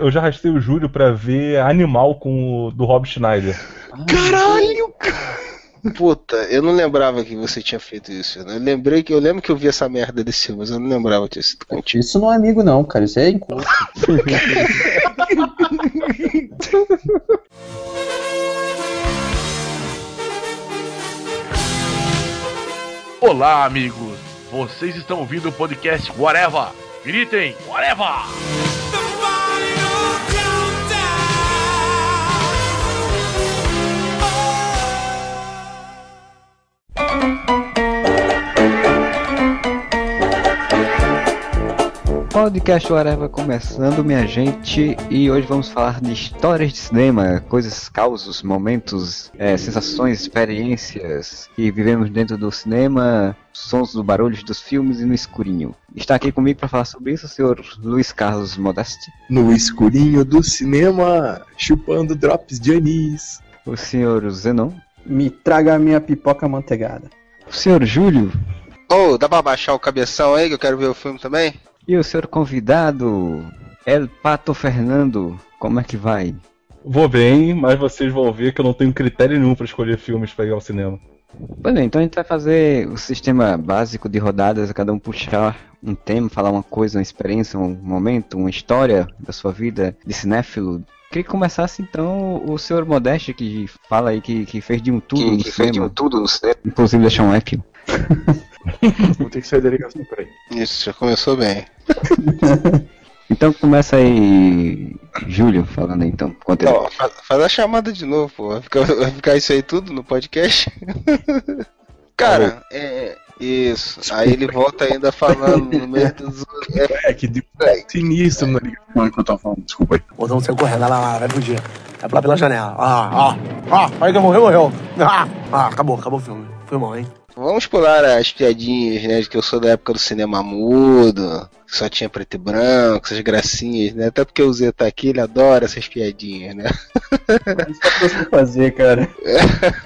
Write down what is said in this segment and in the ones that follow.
Eu já arrastei o Júlio pra ver Animal com o do Rob Schneider. Caralho, cara! Puta, eu não lembrava que você tinha feito isso. Eu lembrei que eu lembro que eu vi essa merda desse filme, mas eu não lembrava que tinha sido contigo. Isso não é amigo, não, cara. Isso é encontro. Olá, amigos! Vocês estão ouvindo o podcast Whatever! Gritem, Whatever! Podcast Whatever começando, minha gente, e hoje vamos falar de histórias de cinema, coisas, causos, momentos, é, sensações, experiências que vivemos dentro do cinema, sons dos barulhos dos filmes e no escurinho. Está aqui comigo para falar sobre isso o senhor Luiz Carlos Modeste. No escurinho do cinema, chupando drops de anis. O senhor Zenon. Me traga a minha pipoca manteigada. O senhor Júlio. Ô, oh, dá pra baixar o cabeção aí que eu quero ver o filme também? E o senhor convidado, El Pato Fernando, como é que vai? Vou bem, mas vocês vão ver que eu não tenho critério nenhum para escolher filmes para ir ao cinema. Pois bem, então a gente vai fazer o sistema básico de rodadas, cada um puxar um tema, falar uma coisa, uma experiência, um momento, uma história da sua vida de cinéfilo. Queria que começasse então o senhor Modeste que fala aí que, que fez de um tudo que, no que cinema. fez de um tudo no cinema. Inclusive deixar um app. Vou ter que sair da ligação, peraí. Isso, já começou bem. Então começa aí, Júlio, falando aí então. Não, faz, faz a chamada de novo, pô. Vai ficar, vai ficar isso aí tudo no podcast? Cara, é. Isso. Aí ele volta ainda falando no meio dos. É, É que deu sinistro na ligação enquanto eu tava falando, desculpa aí. Botão saiu correndo, lá, lá, lá, vai fugir. Vai pular pela janela. Ah, ah, ah, aí que morreu, morreu. Ah, ah, acabou, acabou o filme. Foi mal, hein? Vamos pular as piadinhas, né? De que eu sou da época do cinema mudo, que só tinha preto e branco, essas gracinhas, né? Até porque o Zé tá aqui, ele adora essas piadinhas, né? Isso é pra você fazer, cara.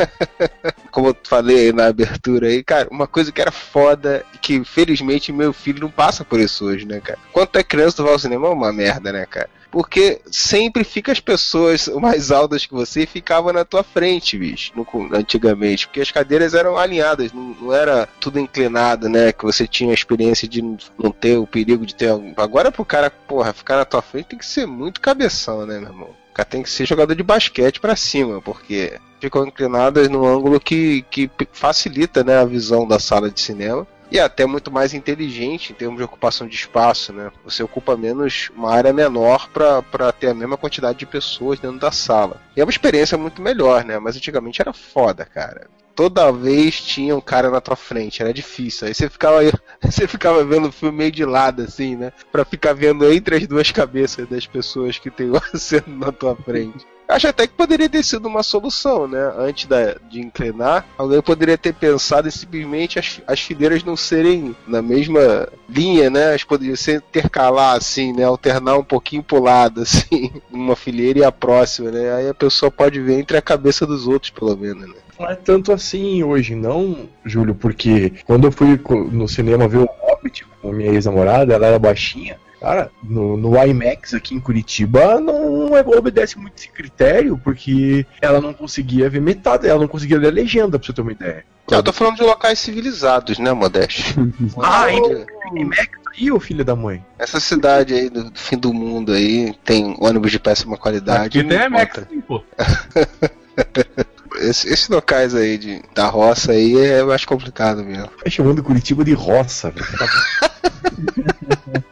Como eu falei na abertura aí, cara, uma coisa que era foda, que felizmente meu filho não passa por isso hoje, né, cara? Quando tu é criança, tu vai ao cinema é uma merda, né, cara? Porque sempre fica as pessoas mais altas que você ficavam na tua frente, bicho, no, antigamente. Porque as cadeiras eram alinhadas, não, não, era tudo inclinado, né? Que você tinha a experiência de não ter o perigo de ter algum. Agora pro cara, porra, ficar na tua frente tem que ser muito cabeção, né, meu irmão? Cara tem que ser jogador de basquete para cima, porque ficam inclinadas num ângulo que, que facilita né, a visão da sala de cinema e é até muito mais inteligente em termos de ocupação de espaço, né? Você ocupa menos uma área menor para ter a mesma quantidade de pessoas dentro da sala. E é uma experiência muito melhor, né? Mas antigamente era foda, cara. Toda vez tinha um cara na tua frente, era difícil. Aí você ficava, você ficava vendo o filme meio de lado, assim, né? Pra ficar vendo entre as duas cabeças das pessoas que tem sendo na tua frente. Acho até que poderia ter sido uma solução, né? Antes da, de inclinar, alguém poderia ter pensado em simplesmente as, as fileiras não serem na mesma linha, né? As poderiam ser intercalar, assim, né? Alternar um pouquinho pro lado, assim, uma fileira e a próxima, né? Aí a pessoa pode ver entre a cabeça dos outros, pelo menos, né? Não é tanto assim hoje, não, Júlio, porque quando eu fui no cinema ver o Hobbit com a minha ex-namorada, ela era baixinha. Cara, no, no IMAX aqui em Curitiba não obedece muito esse critério, porque ela não conseguia ver metade, ela não conseguia ler a legenda, pra você ter uma ideia. Eu tô falando de locais civilizados, né, Modeste? ah, ainda IMAX aí, ô filho da mãe? Essa cidade aí do, do fim do mundo aí tem ônibus de péssima qualidade. Aqui tem IMAX, sim, pô. Esses esse locais aí de, da roça aí é mais complicado mesmo. Tá chamando Curitiba de roça, velho.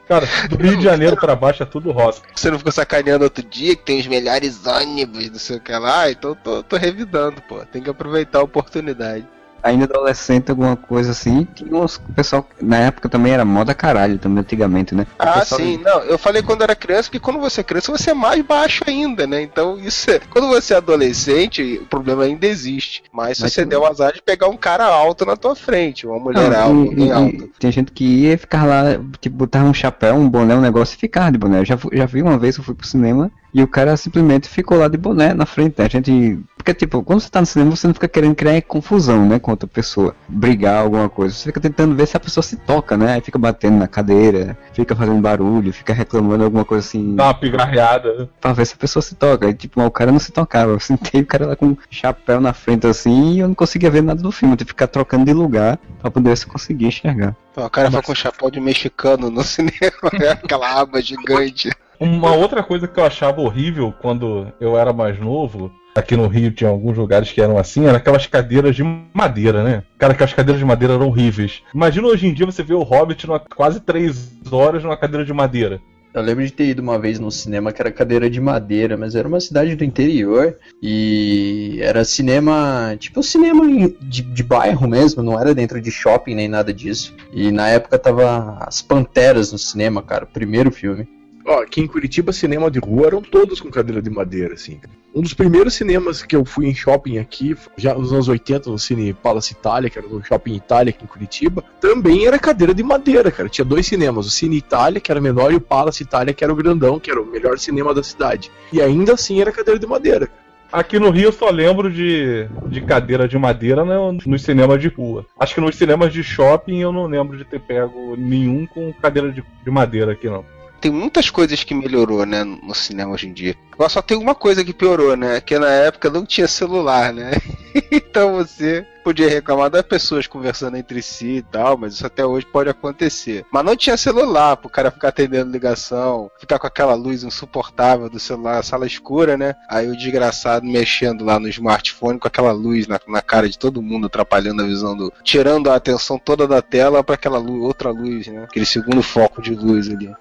Cara, do Rio de Janeiro pra baixo é tudo roça. Você não ficou sacaneando outro dia que tem os melhores ônibus, não sei o que lá, então tô, tô revidando, pô. Tem que aproveitar a oportunidade. Ainda adolescente, alguma coisa assim, tinha uns pessoal. Na época também era moda caralho, também antigamente, né? O Ah, sim, não, eu falei quando era criança, porque quando você é criança você é mais baixo ainda, né? Então isso é. Quando você é adolescente, o problema ainda existe. Mas se Mas você tu- der o azar de pegar um cara alto na tua frente, uma mulher Não, alta, e- alto. Tem gente que ia ficar lá, tipo, botava um chapéu, um boné, um negócio e ficava de boné. Eu já, já vi uma vez, eu fui pro cinema e o cara simplesmente ficou lá de boné na frente. A gente Porque, tipo, quando você tá no cinema, você não fica querendo criar confusão, né, com outra pessoa. Brigar, alguma coisa. Você fica tentando ver se a pessoa se toca, né? Aí fica batendo na cadeira, fica fazendo barulho, fica reclamando alguma coisa assim. Dá uma pigarreada. Pra ver se a pessoa se toca. Aí, tipo, o cara não se tocava. Eu sentei o cara lá com um chapéu na frente assim e eu não conseguia ver nada do filme. Eu tive que ficar trocando de lugar pra poder se eu conseguia enxergar. Pô, o cara foi com chapéu de mexicano no cinema, né? aquela aba gigante. Uma outra coisa que eu achava horrível quando eu era mais novo, aqui no Rio tinha alguns lugares que eram assim, eram aquelas cadeiras de madeira, né? Cara, aquelas cadeiras de madeira eram horríveis. Imagina hoje em dia você ver o Hobbit numa, quase três horas numa cadeira de madeira. Eu lembro de ter ido uma vez no cinema que era cadeira de madeira, mas era uma cidade do interior e era cinema, tipo cinema em- de, de bairro mesmo, não era dentro de shopping nem nada disso. E na época tava as Panteras no cinema, cara, o primeiro filme. Ó, aqui em Curitiba, cinema de rua eram todos com cadeira de madeira, assim. Um dos primeiros cinemas que eu fui em shopping aqui, já nos anos 80, no Cine Palace Itália, que era no Shopping Itália aqui em Curitiba, também era cadeira de madeira, cara. Tinha dois cinemas, o Cine Itália, que era menor, e o Palace Itália, que era o grandão, que era o melhor cinema da cidade. E ainda assim era cadeira de madeira. Aqui no Rio eu só lembro de, de cadeira de madeira no- nos cinemas de rua. Acho que nos cinemas de shopping eu não lembro de ter pego nenhum com cadeira de, de madeira aqui não. Tem muitas coisas que melhorou, né, no cinema hoje em dia. Agora só tem uma coisa que piorou, né? Que na época não tinha celular, né? então você podia reclamar das pessoas conversando entre si e tal, mas isso até hoje pode acontecer. Mas não tinha celular pro cara ficar atendendo ligação, ficar com aquela luz insuportável do celular, sala escura, né? Aí o desgraçado mexendo lá no smartphone com aquela luz na, na cara de todo mundo, atrapalhando a visão do. tirando a atenção toda da tela pra aquela luz, outra luz, né? Aquele segundo foco de luz ali.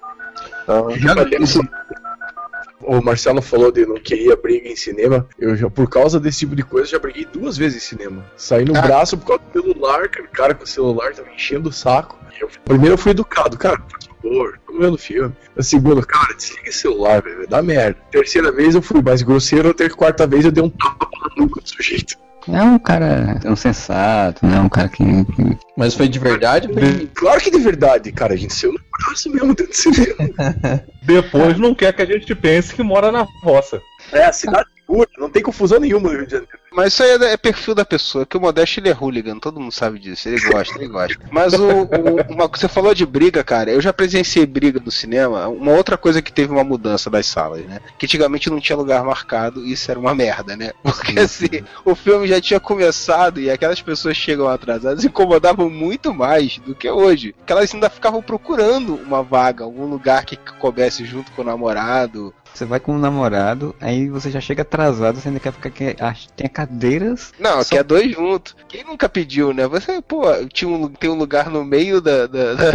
Então, Já. O Marcelo falou de não queria briga em cinema. Eu já, por causa desse tipo de coisa, já briguei duas vezes em cinema. Saí no Ah. braço por causa do celular, cara, o cara com o celular tava enchendo o saco. Eu- primeiro eu fui educado, cara, por favor, tô vendo filme. A segunda, cara, desliga esse celular, velho, dar merda. Terceira vez eu fui mais grosseiro, a ter- quarta vez eu dei um tapa na nuca do sujeito. É um cara, é um sensato, né? Um cara que. Mas foi de verdade? foi- Claro que de verdade, cara, a gente saiu no braço mesmo dentro do cinema. Depois não quer que a gente pense que mora na roça. É, a cidade pura, não tem confusão nenhuma no Rio de Janeiro. Mas isso aí é, é perfil da pessoa, que o Modeste ele é hooligan, todo mundo sabe disso, ele gosta, ele gosta. Mas o, o- uma, você falou de briga, cara, eu já presenciei briga no cinema, uma outra coisa que teve uma mudança das salas, né? Que antigamente não tinha lugar marcado e isso era uma merda, né? Porque assim, o filme já tinha começado e aquelas pessoas chegam atrasadas incomodavam muito mais do que hoje. Porque elas ainda ficavam procurando uma vaga, algum lugar que coubesse junto com o namorado, Você vai com um namorado, aí você já chega atrasado, você ainda quer ficar. Que, tem cadeiras. Não, Só- que é dois juntos. Quem nunca pediu, né? Você, pô, tinha um, tem um lugar no meio da, da, da,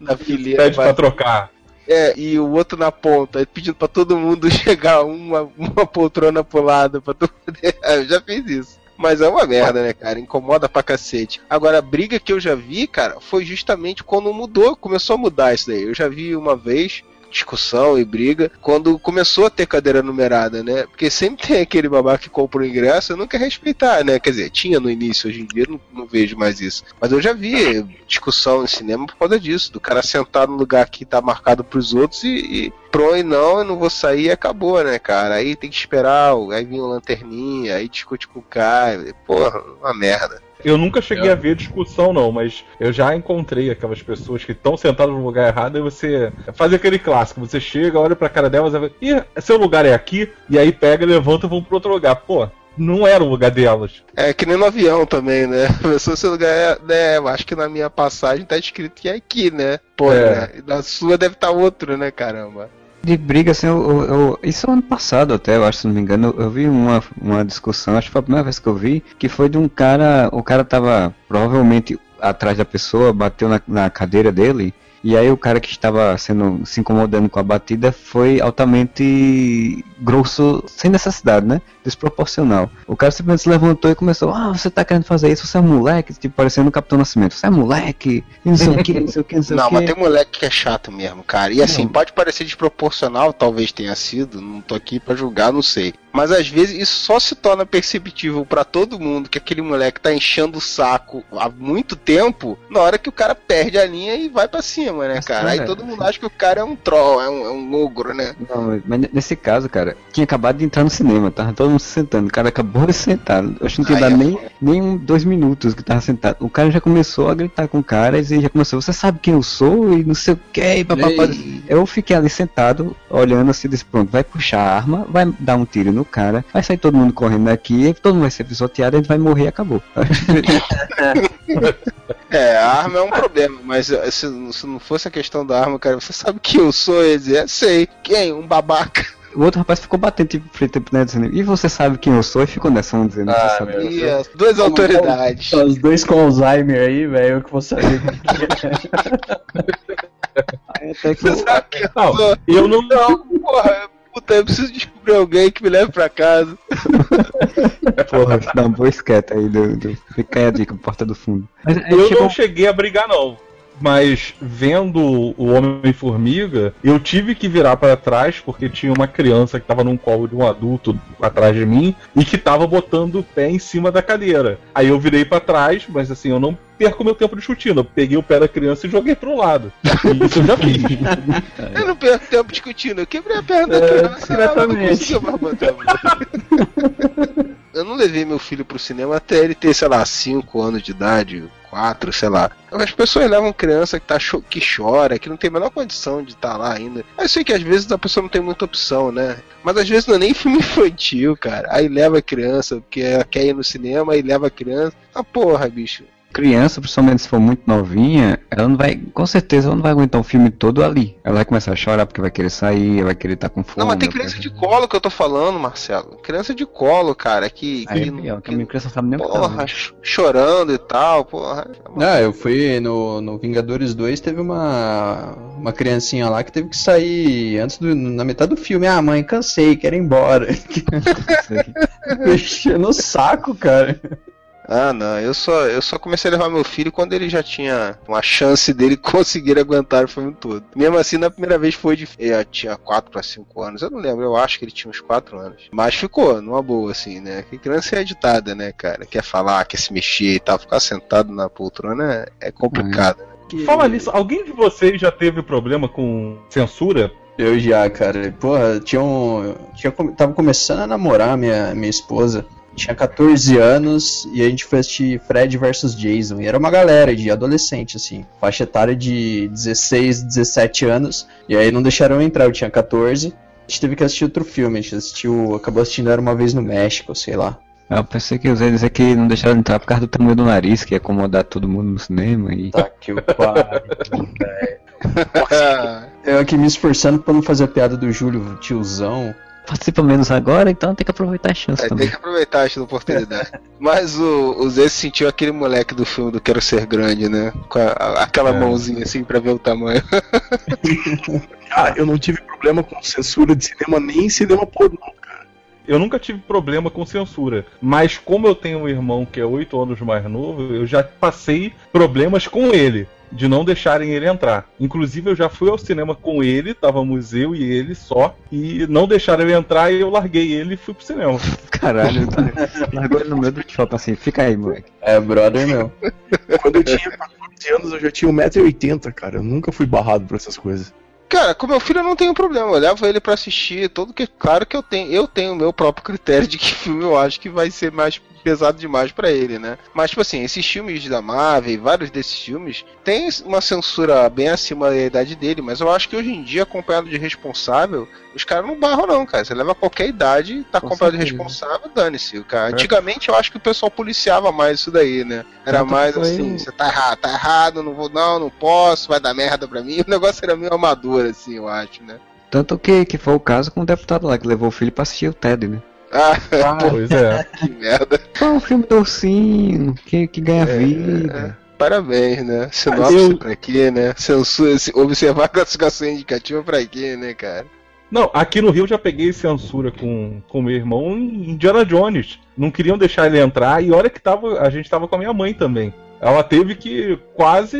da fileira. Pede pra trocar. É, e o outro na ponta, pedindo pra todo mundo chegar uma, uma poltrona pro lado pra tu poder. Eu já fiz isso. Mas é uma merda, né, cara? Incomoda pra cacete. Agora, a briga que eu já vi, cara, foi justamente quando mudou, começou a mudar isso daí. Eu já vi uma vez discussão e briga quando começou a ter cadeira numerada, né? Porque sempre tem aquele babaca que compra o ingresso e não quer respeitar, né? Quer dizer, tinha no início, hoje em dia não, não vejo mais isso. Mas eu já vi discussão em cinema por causa disso, do cara sentar no lugar que tá marcado pros outros e, e pro e não, eu não vou sair e acabou, né, cara? Aí tem que esperar, aí vem o lanterninha, aí discute com o cara. Porra, uma merda. Eu nunca cheguei a ver discussão, não, mas eu já encontrei aquelas pessoas que estão sentadas no lugar errado e você faz aquele clássico. Você chega, olha pra cara delas e. Ih, seu lugar é aqui? E aí pega, levanta e vão pro outro lugar. Pô, não era o lugar delas. É que nem no avião também, né? A pessoa se lugar é, né? eu Acho que na minha passagem tá escrito que é aqui, né? Pô, É. né? Na sua deve estar outro, né, caramba? De briga, assim, eu, eu- isso ano passado até, eu acho, se não me engano, eu, eu vi uma, uma discussão, acho que foi a primeira vez que eu vi, que foi de um cara, o cara tava provavelmente atrás da pessoa, bateu na, na cadeira dele, e aí o cara que estava sendo se incomodando com a batida foi altamente grosso, sem necessidade, né? Desproporcional. O cara simplesmente se levantou e começou, ah, você tá querendo fazer isso, você é um moleque, tipo, parecendo o Capitão Nascimento, você é moleque, e não sei o que, não sei o que, não sei Não, o que. mas tem moleque que é chato mesmo, cara. E assim, Não. pode parecer desproporcional, talvez tenha sido, não tô aqui pra julgar, não sei. Mas às vezes isso só se torna perceptível pra todo mundo que aquele moleque tá enchendo o saco há muito tempo, na hora que o cara perde a linha e vai pra cima, né, Mas, cara? Aí cara, todo mundo acha que o cara é um troll, é um, é um ogro, né? Não, mas nesse caso, cara, cara. Tinha acabado de entrar no cinema, tava todo mundo se sentando. O cara acabou de sentar. Eu acho que não tinha dado é nem, nem um, dois minutos que tava sentado. O cara já começou a gritar com caras e já começou, você sabe quem eu sou? E não sei o que, e papapá. Eu fiquei ali sentado, olhando assim, disse, pronto, vai puxar a arma, vai dar um tiro no cara, vai sair todo mundo correndo daqui, todo mundo vai ser pisoteado, a gente vai morrer e acabou. É, a arma é um problema, mas eh, se, se não fosse a questão da arma, cara, você sabe quem eu sou? Eu ia dizer, sei. Quem? Um babaca. O outro rapaz ficou batendo tipo frente né, dizendo, e você sabe quem eu sou? E ficou nessa um dizendo, Ah, você sabe. E as duas autoridades. Os dois com Alzheimer aí, velho, eu que que é. Aí até que Você sabe quem eu Não, sou? eu não. Não, porra, puta, eu preciso descobrir alguém que me leve pra casa. porra, dá uma boa esqueta aí do, do fica aí a dica, porta do fundo. Mas Eu chegou- não cheguei a brigar, não. Mas vendo o Homem-Formiga, eu tive que virar para trás porque tinha uma criança que tava num colo de um adulto atrás de mim e que tava botando o pé em cima da cadeira. Aí eu virei para trás, mas assim, eu não perco meu tempo discutindo. Eu peguei o pé da criança e joguei pro lado. Isso eu já fiz. Eu não perco tempo discutindo, eu quebrei a perna da É, criança. não botar a mão. Eu não levei meu filho pro cinema até ele ter, sei lá, 5 anos de idade, 4, sei lá. As pessoas levam criança que, tá cho- que chora, que não tem a menor condição de estar lá ainda. Eu sei que às vezes a pessoa não tem muita opção, né? Mas às vezes não é nem filme infantil, cara. Aí leva a criança, porque ela quer ir no cinema, aí leva a criança. Ah, porra, bicho. Criança, principalmente se for muito novinha, ela não vai, com certeza, ela não vai aguentar o filme todo ali. Ela vai começar a chorar porque vai querer sair, vai querer estar com fome. Não, mas tem criança de colo que eu tô falando, Marcelo. Criança de colo, cara, que. Aí que, é pior, que a que- minha criança sabe nem tá porra, chorando e tal, porra. Não, eu fui no, no Vingadores 2, teve uma, uma criancinha lá que teve que sair antes do, na metade do filme. Ah, mãe, cansei, quero ir embora. Enchendo o saco, cara. Ah, não, eu só, eu só comecei a levar meu filho quando ele já tinha uma chance dele conseguir aguentar o filme todo. Mesmo assim, na primeira vez foi de. Eu tinha 4 para 5 anos, eu não lembro, eu acho que ele tinha uns 4 anos. Mas ficou, numa boa, assim, né? Que criança é agitada, né, cara? Quer falar, quer se mexer e tal, ficar sentado na poltrona é, é complicado. né? Fala nisso, alguém de vocês já teve problema com censura? Eu já, cara. Porra, tinha um. Tinha, tava começando a namorar minha, minha esposa. Tinha 14 anos e a gente foi assistir Fred vs Jason. E era uma galera de adolescente, assim. Faixa etária de 16, 17 anos. E aí não deixaram eu entrar, eu tinha 14. A gente teve que assistir outro filme. A gente assistiu. Acabou assistindo Era uma vez no México, sei lá. Eu pensei que eu ia dizer que não deixaram entrar por causa do tamanho do nariz, que ia acomodar todo mundo no cinema. E... Tá que o Eu aqui me esforçando pra não fazer a piada do Júlio tiozão. Participa menos agora, então tem que aproveitar a chance É, tem também. que aproveitar essa oportunidade. Mas o, o Zé se sentiu aquele moleque do filme do Quero Ser Grande, né? Com a- a- aquela É. mãozinha assim pra ver o tamanho. Ah, eu não tive problema com censura de cinema nem em cinema pornô. Eu nunca tive problema com censura, mas como eu tenho um irmão que é 8 anos mais novo, eu já passei problemas com ele, de não deixarem ele entrar. Inclusive eu já fui ao cinema com ele, estávamos eu e ele só, e não deixaram ele entrar e eu larguei ele e fui pro cinema. Caralho, tá... largou ele no meio do shopping assim, fica aí, moleque. É, brother meu. Quando eu tinha 14 anos, eu já tinha 1,80m, cara. Eu nunca fui barrado por essas coisas. Cara, com meu filho eu não tenho problema, eu levo ele pra assistir, todo que claro que eu tenho, eu tenho o meu próprio critério de que filme eu acho que vai ser mais pesado demais pra ele, né? Mas tipo assim, esses filmes da Marvel, vários desses filmes, tem uma censura bem acima da idade dele, mas eu acho que hoje em dia, acompanhado de responsável, os caras não barram não, cara. Você leva qualquer idade, tá Com acompanhado de responsável, dane-se. Cara. Antigamente eu acho que o pessoal policiava mais isso daí, né? Era Tanto mais assim, você tá errado, tá errado, não vou, não, não posso, vai dar merda pra mim. O negócio era meio amador, assim, eu acho, né? Tanto que, que foi o caso com o deputado lá, que levou o filho pra assistir o Ted, né? Ah, Pois é. que merda. Foi um filme do ursinho, que, que ganha vida. Parabéns, né? Sinopse eu- pra quê, né? Censura, se- observar a classificação indicativa pra quê, né, cara? Não, aqui no Rio eu já peguei censura com com meu irmão em Indiana Jones. Não queriam deixar ele entrar e olha que tava, a gente tava com a minha mãe também. Ela teve que quase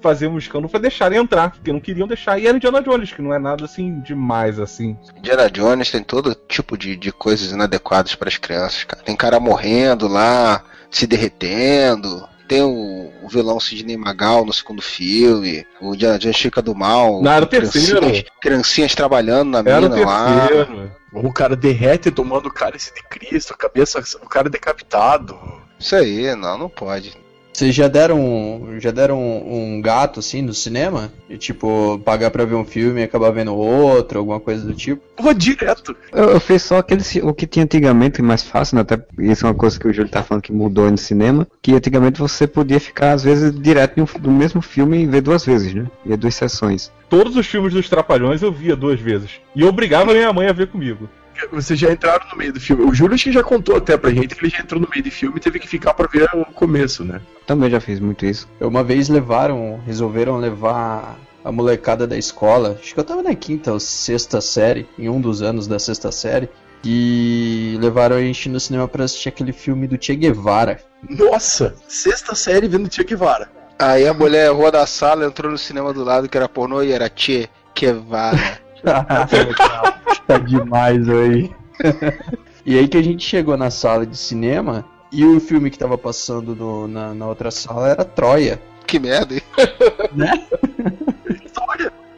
fazer um escândalo pra deixar ele entrar, porque não queriam deixar. E era Indiana Jones, que não é nada assim demais assim. Indiana Jones tem todo tipo de, de coisas inadequadas para as crianças, cara. Tem cara morrendo lá, se derretendo. tem o, o vilão Sidney Magal no segundo filme, o Jan Jan Chica do Mal, Não, era o terceiro. criancinhas, criancinhas trabalhando na Era o mina lá. terceiro. O cara derrete tomando o cálice de Cristo, a cabeça, o cara decapitado. Isso aí, não, não pode. Vocês já deram, já deram um, um gato assim no cinema? E, tipo, pagar pra ver um filme e acabar vendo outro, alguma coisa do tipo? Porra, direto. Eu, eu fiz só aquele, o que tinha antigamente, mais fácil, né? Até isso é uma coisa que o Júlio tá falando que mudou no cinema. Que antigamente você podia ficar, às vezes, direto um fi- do mesmo filme e ver duas vezes, né? Ver duas sessões. Todos os filmes dos Trapalhões eu via duas vezes. E eu obrigava minha mãe a ver comigo. Vocês já entraram no meio do filme. O Júlio acho que já contou até pra gente que ele já entrou no meio do filme e teve que ficar pra ver o começo, né? Também já fiz muito isso. Uma vez levaram, resolveram levar a molecada da escola, acho que eu tava na quinta ou sexta série, em um dos anos da sexta série, e levaram a gente no cinema pra assistir aquele filme do Che Guevara. Nossa, sexta série vendo Che Guevara. Aí a mulher rua da sala entrou no cinema do lado que era pornô e era Che Guevara. tá demais aí. e aí que a gente chegou na sala de cinema e o filme que tava passando no- na, na outra sala era Troia. que merda, hein?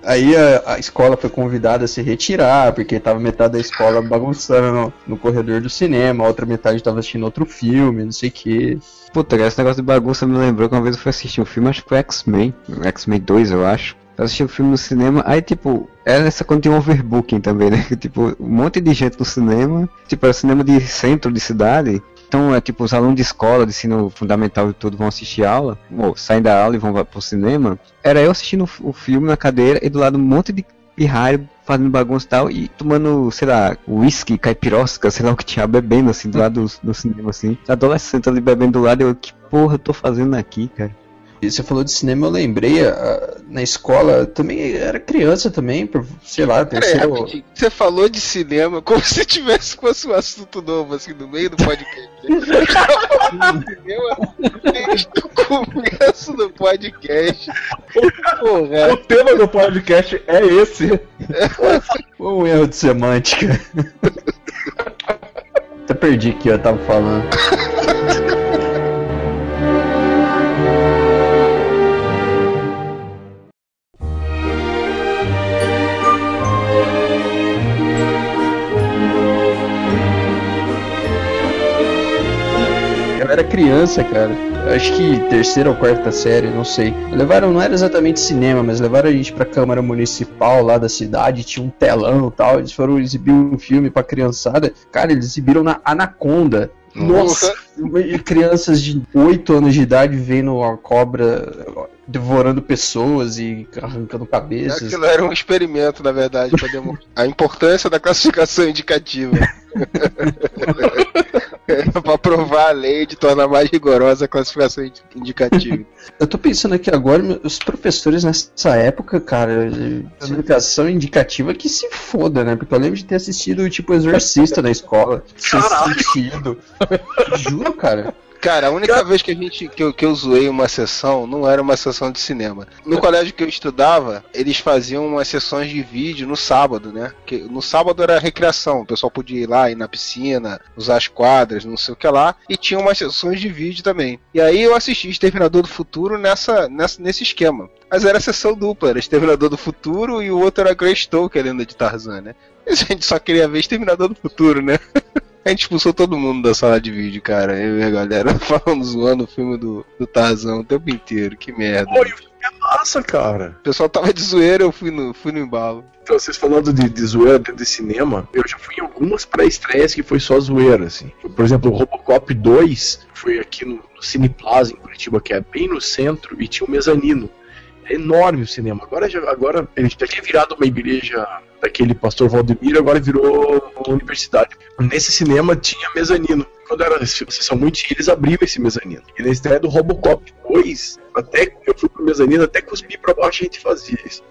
Aí a, a escola foi convidada a se retirar, porque tava metade da escola bagunçando no, no corredor do cinema, a outra metade tava assistindo outro filme, não sei o que. Puta, esse negócio de bagunça me lembrou que uma vez eu fui assistir um filme, acho que foi X-Men, X-Men 2, eu acho. Eu assisti um filme no cinema, aí tipo, era essa quando tinha um overbooking também, né? Tipo, um monte de gente no cinema, tipo, era cinema de centro de cidade. Então é tipo, os alunos de escola, de ensino fundamental e tudo vão assistir aula, ou saem da aula e vão pro cinema. Era eu assistindo o filme na cadeira e do lado um monte de pirralho fazendo bagunça e tal, e tomando, sei lá, whisky, caipirosca, sei lá o que tinha, bebendo assim do lado do, do cinema assim. Adolescente ali bebendo do lado, eu, que porra eu tô fazendo aqui, cara? Você falou de cinema, eu lembrei, a- na escola, também era criança também, por, sei lá, Peraí, terceiro... Você falou de cinema como se tivesse fosse um assunto novo, assim, no meio do podcast. cinema desde o começo do podcast. Porra. O tema do podcast é esse. Um erro de semântica. Até perdi o que eu tava falando. Era criança, cara. Acho que terceira ou quarta série, não sei. Levaram, não era exatamente cinema, mas levaram a gente pra Câmara Municipal lá da cidade, tinha um telão e tal. Eles foram exibir um filme pra criançada. Cara, eles exibiram na Anaconda. Nossa! E crianças de 8 anos de idade vendo uma cobra devorando pessoas e arrancando cabeças. Aquilo era um experimento, na verdade, pra demonstrar a importância da classificação indicativa. pra provar a lei de tornar mais rigorosa a classificação indi- indicativa. Eu tô pensando aqui agora, os professores nessa época, cara, de explicação indicativa que se foda, né? Porque eu lembro de ter assistido, tipo, Exorcista na escola. Caralho! Juro, cara. Cara, a única vez que a gente que eu, que eu zoei uma sessão não era uma sessão de cinema. No colégio que eu estudava, eles faziam umas sessões de vídeo no sábado, né? Que no sábado era recreação, o pessoal podia ir lá, ir na piscina, usar as quadras, não sei o que lá, e tinha umas sessões de vídeo também. E aí eu assisti Exterminador do Futuro nessa, nessa nesse esquema. Mas era sessão dupla, era Exterminador do Futuro e o outro era Grey Stoker, a lenda de Tarzan, né? A gente só queria ver Exterminador do Futuro, né? A gente expulsou todo mundo da sala de vídeo, cara. Eu e a galera falando, zoando o filme do, do Tarzan o tempo inteiro. Que merda. Pô, e o filme é massa, cara. O pessoal tava de zoeira, eu fui no, fui no embalo. Então, vocês falando de, de zoeira dentro de cinema, eu já fui em algumas pré-estreias que foi só zoeira, assim. Por exemplo, o Robocop 2 foi aqui no, no Cine Plaza, em Curitiba, que é bem no centro, e tinha um mezanino. É enorme o cinema. Agora, já, agora ele já tinha virado uma igreja daquele pastor Valdemiro, agora virou uma universidade. Nesse cinema tinha mezanino. Quando era sessão muito eles abriam esse mezanino. E na estreia do Robocop 2, até eu fui pro mezanino, até cuspi pra baixo a gente fazia isso.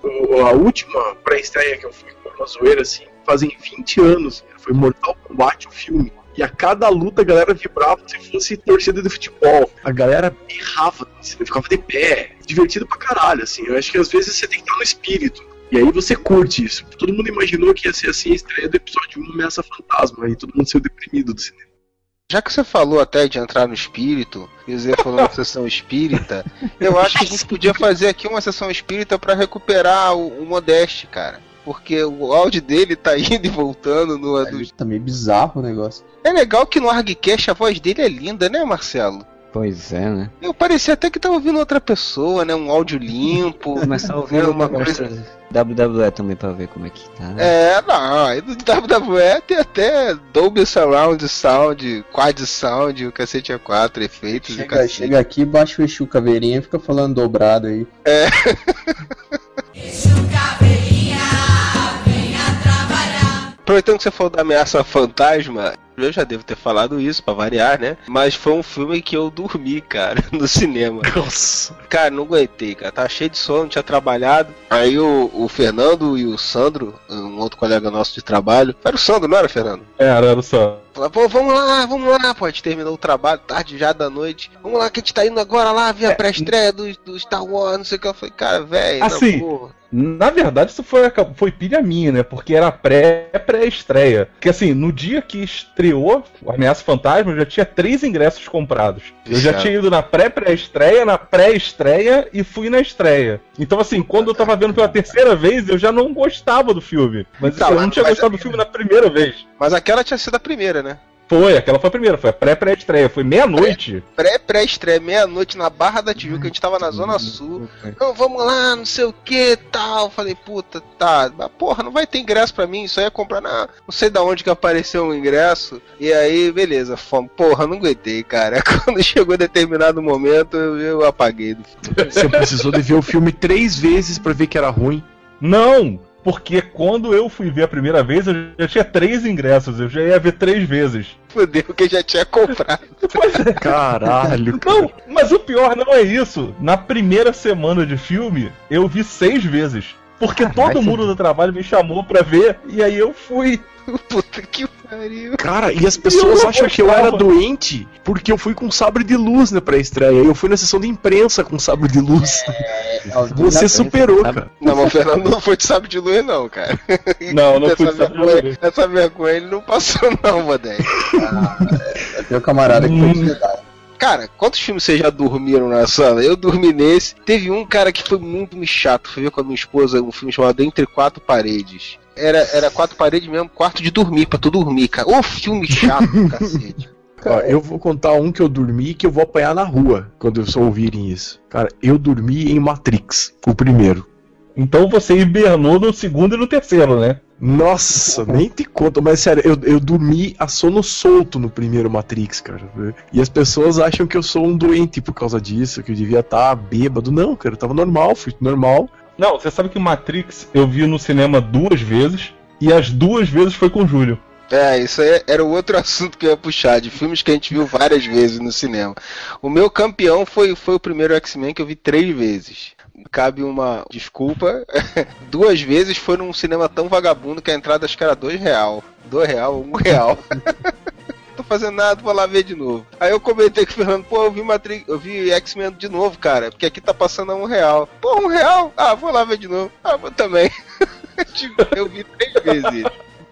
A última pré-estreia que eu fui por uma zoeira assim, fazem 20 anos, foi Mortal Kombat o filme. E a cada luta a galera vibrava se fosse torcida de futebol. A galera berrava, você ficava de pé. Divertido pra caralho, assim. Eu acho que às vezes você tem que estar no espírito. E aí você curte isso. Todo mundo imaginou que ia ser assim a estreia do episódio 1 Ameaça Fantasma. Aí todo mundo saiu deprimido do cinema. Já que você falou até de entrar no espírito, e o Zé falou na sessão espírita, eu acho que a gente podia fazer aqui uma sessão espírita pra recuperar o, o Modeste, cara. Porque o áudio dele tá indo e voltando no. no- Tá meio bizarro o negócio. É legal que no ArgCast a voz dele é linda, né, Marcelo? Pois é, né? Eu parecia até que tava ouvindo outra pessoa, né? Um áudio limpo. Começar a ouvir É uma coisa WWE também pra ver como é que tá. É, não, aí do WWE tem até Dolby Surround Sound, Quad Sound, o cacete é 4, efeitos e Chega, cacete. chega aqui, baixa o Exu Caveirinha e fica falando dobrado aí. Aproveitando que você falou da ameaça fantasma, eu já devo ter falado isso pra variar, né? Mas foi um filme que eu dormi, cara, no cinema. Nossa. Cara, não aguentei, cara. Tava cheio de sono, tinha trabalhado. Aí o, o Fernando e o Sandro, um outro colega nosso de trabalho. Era o Sandro, não era, Fernando? Era, era só. Falaram, pô, vamos lá, vamos lá, pô. A gente terminou o trabalho, tarde já da noite. Vamos lá, que a gente tá indo agora lá ver a pré-estreia do, do Star Wars, não sei o que. Eu falei, cara, velho, Assim, não. Na verdade, isso foi, foi pilha minha, né? Porque era pré- pré-estreia. Porque assim, no dia que estreou o Ameaça Fantasma, eu já tinha três ingressos comprados. Eu já tinha ido na pré-pré-estreia, na pré-estreia e fui na estreia. Então, assim, quando eu tava vendo pela terceira vez, eu já não gostava do filme. Mas Então, eu não tinha gostado do filme na primeira vez. Mas aquela tinha sido a primeira, né? Foi, aquela foi a primeira, foi a pré-pré-estreia, foi meia-noite. Pré-pré-estreia, meia-noite na Barra da Tijuca, a gente tava na Zona Sul. Não, vamos lá, não sei o que, tal. Falei, puta, tá, mas porra, não vai ter ingresso pra mim, só ia comprar na. Não sei da onde que apareceu um ingresso. E aí, beleza, fomos. Porra, não aguentei, cara. Quando chegou determinado momento, eu, eu apaguei do filme. Você precisou de ver o filme três vezes pra ver que era ruim. Não! Porque quando eu fui ver a primeira vez, eu já tinha três ingressos, eu já ia ver três vezes. Fudeu que eu já tinha comprado. Caralho, cara. Não, mas o pior não é isso. Na primeira semana de filme, eu vi seis vezes. Porque Caralho. todo mundo do trabalho me chamou pra ver, e aí eu fui. Puta que pariu. Cara, e as pessoas acham que eu era doente porque eu fui com sabre de luz na pré-estreia. Eu fui na sessão de imprensa com sabre de luz. Você superou, cara. Não, mas o Fernando não foi de sábio de luz, não, cara. Não, não fui de Essa sábio de vergonha- luz. Essa vergonha ele não passou, não, Modeste. Tem um camarada que foi Hum. desligado. Cara, quantos filmes vocês já dormiram na sala? Eu dormi nesse. Teve um cara que foi muito me chato. Fui ver com a minha esposa um filme chamado Entre Quatro Paredes. Era, era quatro paredes mesmo, quarto de dormir, pra tu dormir, cara. Ô filme chato, do cacete. Ó, eu vou contar um que eu dormi que eu vou apanhar na rua quando eu só ouvirem isso. Cara, eu dormi em Matrix, o primeiro. Então você hibernou no segundo e no terceiro, né? Nossa, nem te conto, mas sério, eu, eu dormi a sono solto no primeiro Matrix, cara. E as pessoas acham que eu sou um doente por causa disso, que eu devia estar bêbado. Não, cara, eu tava normal, fui normal. Não, você sabe que Matrix eu vi no cinema duas vezes, e as duas vezes foi com o Júlio. É, isso aí era o outro assunto que eu ia puxar, de filmes que a gente viu várias vezes no cinema. O meu campeão foi, foi o primeiro X-Men que eu vi três vezes. Cabe uma desculpa. Duas vezes foi num cinema tão vagabundo que a entrada acho que era dois real. Dois real, um real. Tô fazendo nada, vou lá ver de novo. Aí eu comentei com o Fernando, pô, eu vi Matrix, eu vi X-Men de novo, cara, porque aqui tá passando a um real. Pô, um real? Ah, vou lá ver de novo. Ah, vou também. Eu vi três vezes.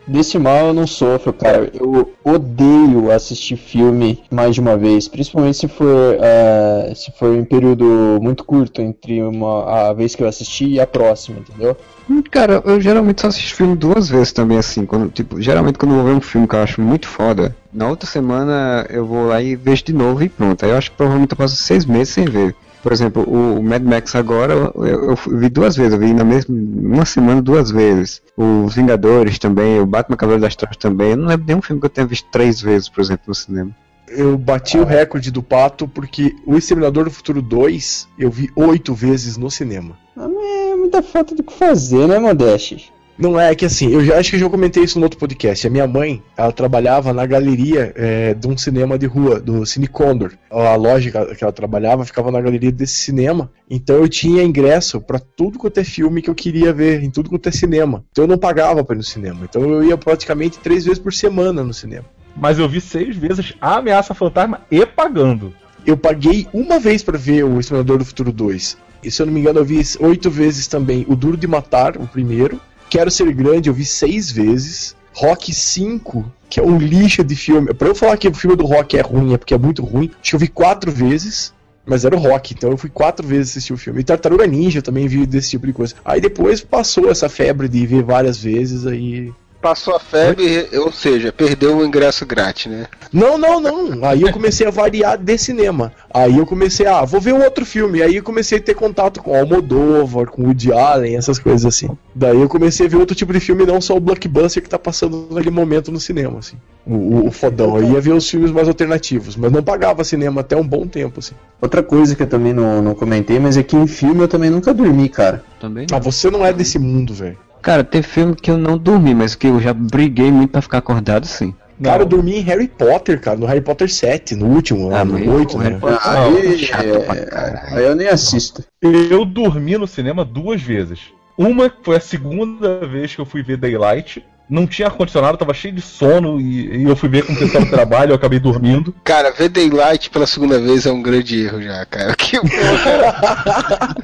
Desse mal eu não sofro, cara. Eu odeio assistir filme mais de uma vez, principalmente se for, eh, se for em período muito curto entre uma, a vez que eu assisti e a próxima, entendeu? Hum, Cara, eu geralmente só assisto filme duas vezes também, assim. Quando, tipo, geralmente quando eu vou ver um filme que eu acho muito foda, na outra semana eu vou lá e vejo de novo e pronto. Aí eu acho que provavelmente eu passo seis meses sem ver. Por exemplo, o Mad Max agora eu, eu vi duas vezes, eu vi na mesma uma semana duas vezes. Os Vingadores também, o Batman Cavaleiro das Trevas também. Eu não lembro nenhum filme que eu tenha visto três vezes, por exemplo, no cinema. Eu bati o recorde do pato porque o Exterminador do Futuro 2 eu vi oito vezes no cinema. Ah, mas É muita falta do que fazer, né, Modeste? Não é que assim, eu já acho que eu já comentei isso no outro podcast. A minha mãe, ela trabalhava na galeria é, de um cinema de rua, do Cine Condor. A loja que ela- trabalhava ficava na galeria desse cinema. Então eu tinha ingresso pra tudo quanto é filme que eu queria ver, em tudo quanto é cinema. Então eu não pagava pra ir no cinema. Então eu ia praticamente três vezes por semana no cinema. Mas eu vi seis vezes a Ameaça Fantasma e pagando. Eu paguei uma vez pra ver o Exterminador do Futuro 2. E se eu não me engano, eu vi oito vezes também o Duro de Matar, o primeiro. Quero Ser Grande, eu vi seis vezes. Rock 5, que é um lixo de filme. Pra eu falar que o filme do Rock é ruim, é porque é muito ruim. Acho que eu vi quatro vezes. Mas era o Rock, então eu fui quatro vezes assistir o filme. E Tartaruga Ninja também vi desse tipo de coisa. Aí depois passou essa febre de ver várias vezes, aí Passou a febre, ou seja, perdeu o ingresso grátis, né? Não, não, não. Aí eu comecei a variar de cinema. Aí eu comecei, ah, vou ver um outro filme. Aí eu comecei a ter contato com Almodóvar, com Woody Allen, essas coisas assim. Daí eu comecei a ver outro tipo de filme, não só o blockbuster que tá passando naquele momento no cinema, assim. O, o, o fodão. Aí ia ver os filmes mais alternativos. Mas não pagava cinema até um bom tempo, assim. Outra coisa que eu também não, não comentei, mas é que em filme eu também nunca dormi, cara. Também. Ah, você não é desse mundo, velho. Cara, tem filme que eu não dormi, mas que eu já briguei muito pra ficar acordado, sim. Cara, eu dormi em Harry Potter, cara, no Harry Potter 7, no último, lá, Ah, no mas 8, o né? Harry Potter- Aí, é, aí eu nem assisto. Eu dormi no cinema duas vezes. Uma foi a segunda vez que eu fui ver Daylight. Não tinha ar-condicionado, tava cheio de sono e, e eu fui ver com o pessoal do trabalho, eu acabei dormindo. Cara, ver Daylight pela segunda vez é um grande erro já, cara. Que porra.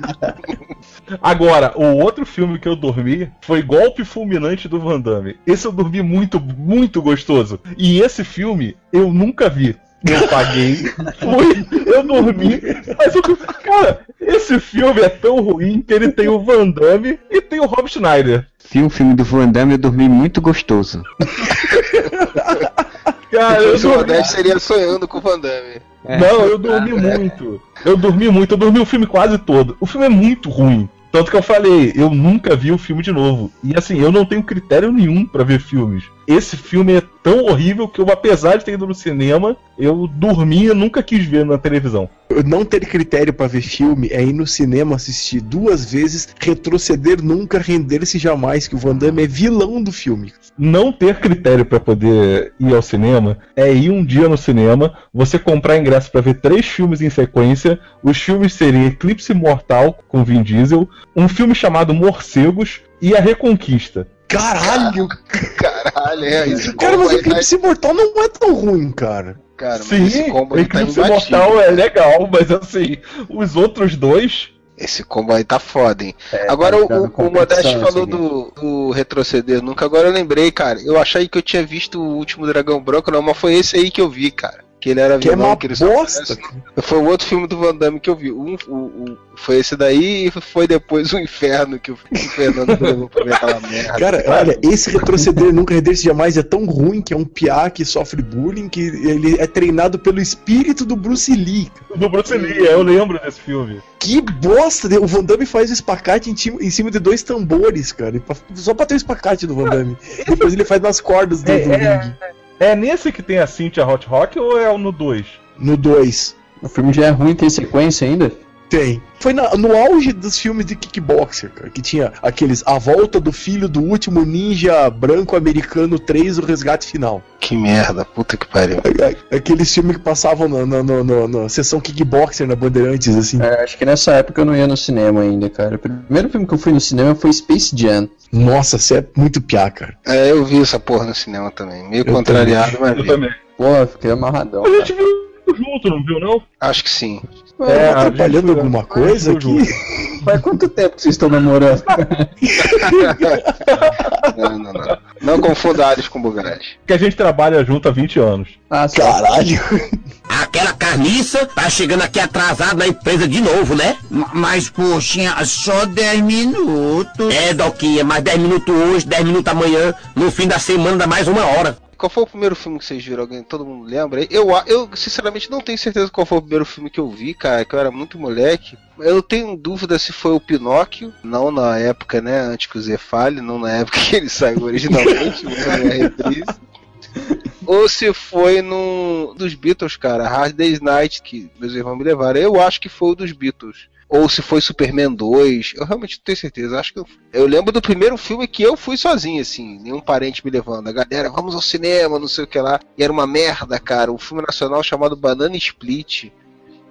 Agora, o outro filme que eu dormi foi Golpe Fulminante do Van Damme. Esse eu dormi muito, muito gostoso. E esse filme eu nunca vi. Eu paguei, fui, eu dormi, mas eu, cara, esse filme é tão ruim que ele tem o Van Damme e tem o Rob Schneider. Vi um filme do Van Damme eu dormi muito gostoso. Cara, eu o dormi, Nordeste seria sonhando com o Van Damme. Não, eu dormi muito. Eu dormi muito, eu dormi o filme quase todo. O filme é muito ruim. Tanto que eu falei, eu nunca vi o filme de novo. E assim, eu não tenho critério nenhum pra ver filmes. Esse filme é tão horrível que eu, apesar de ter ido no cinema, eu dormi e nunca quis ver na televisão. Não ter critério pra ver filme é ir no cinema assistir duas vezes, retroceder nunca, render-se jamais, que o Van Damme é vilão do filme. Não ter critério pra poder ir ao cinema é ir um dia no cinema, você comprar ingresso pra ver três filmes em sequência. Os filmes seriam Eclipse Mortal com Vin Diesel, um filme chamado Morcegos e A Reconquista. Caralho! Caralho, é isso. Cara, mas o Eclipse Mortal não é tão ruim, cara. Cara, mas Sim, esse combo aí tá Eclipse imbatível. Mortal é legal, mas assim, os outros dois. Esse combo aí tá foda, hein? É, agora tá o, o, o Modeste falou aqui. do, do retroceder nunca, agora eu lembrei, cara. Eu achei que eu tinha visto o último Dragão Branco, não, mas foi esse aí que eu vi, cara. Que ele era Que é vilão, uma que ele só bosta. no- Foi o outro filme do Van Damme que eu vi. Um, o, o- foi esse daí e foi depois o Inferno que o, Fernando levou pra ver aquela merda. Cara, olha, esse retroceder nunca render-se jamais é tão ruim que é um piá que sofre bullying que ele é treinado pelo espírito do Bruce Lee. Do Bruce Lee, eu lembro desse filme. Que bosta! O Van Damme faz o espacate em, cima- em cima de dois tambores, cara. Só pra ter o espacate do Van Damme. Depois ele faz nas cordas do, É, do é. É nesse que tem a Cynthia Hot Rock ou é o no 2? No 2. O filme já é ruim, tem sequência ainda? Tem. Foi na- no auge dos filmes de kickboxer, cara, que tinha aqueles A Volta do Filho do Último Ninja Branco Americano 3, O Resgate Final. Que merda, puta que pariu. A- a- Aqueles filmes que passavam na, na, na- na- na sessão kickboxer na Bandeirantes, assim. É, acho que nessa época eu não ia no cinema ainda, cara. O primeiro filme que eu fui no cinema foi Space Jam. Nossa, você é muito piá, cara. É, eu vi essa porra no cinema também. Meio Eu contrariado, mas Eu vi. também. Pô, fiquei amarradão. A gente viu junto, não viu, não? Acho que sim. É, a atrapalhando gente- alguma coisa aqui? Faz quanto tempo que vocês estão namorando? Não, não, não. Não confunda Ares com Bugatti. Que a gente trabalha junto há 20 anos. Ah, só. Caralho. Aquela carniça tá chegando aqui atrasado na empresa de novo, né? Mas, poxinha, só 10 minutos. É, Doquinha, mais 10 minutos hoje, 10 minutos amanhã. No fim da semana dá mais uma hora. Qual foi o primeiro filme que vocês viram? Alguém, todo mundo lembra? Eu, eu, sinceramente, não tenho certeza qual foi o primeiro filme que eu vi, cara, que eu era muito moleque. Eu tenho dúvida se foi o Pinóquio, não na época, né, antes que o Zé fale, não na época que ele saiu originalmente, reprise. Ou se foi no dos Beatles, cara, Hard Day's Night, que meus irmãos me levaram. Eu acho que foi o dos Beatles. Ou se foi Superman 2, eu realmente não tenho certeza. Acho que eu, eu lembro do primeiro filme que eu fui sozinho, assim, nenhum parente me levando. A galera, vamos ao cinema, não sei o que lá. E era uma merda, cara. Um filme nacional chamado Banana Split.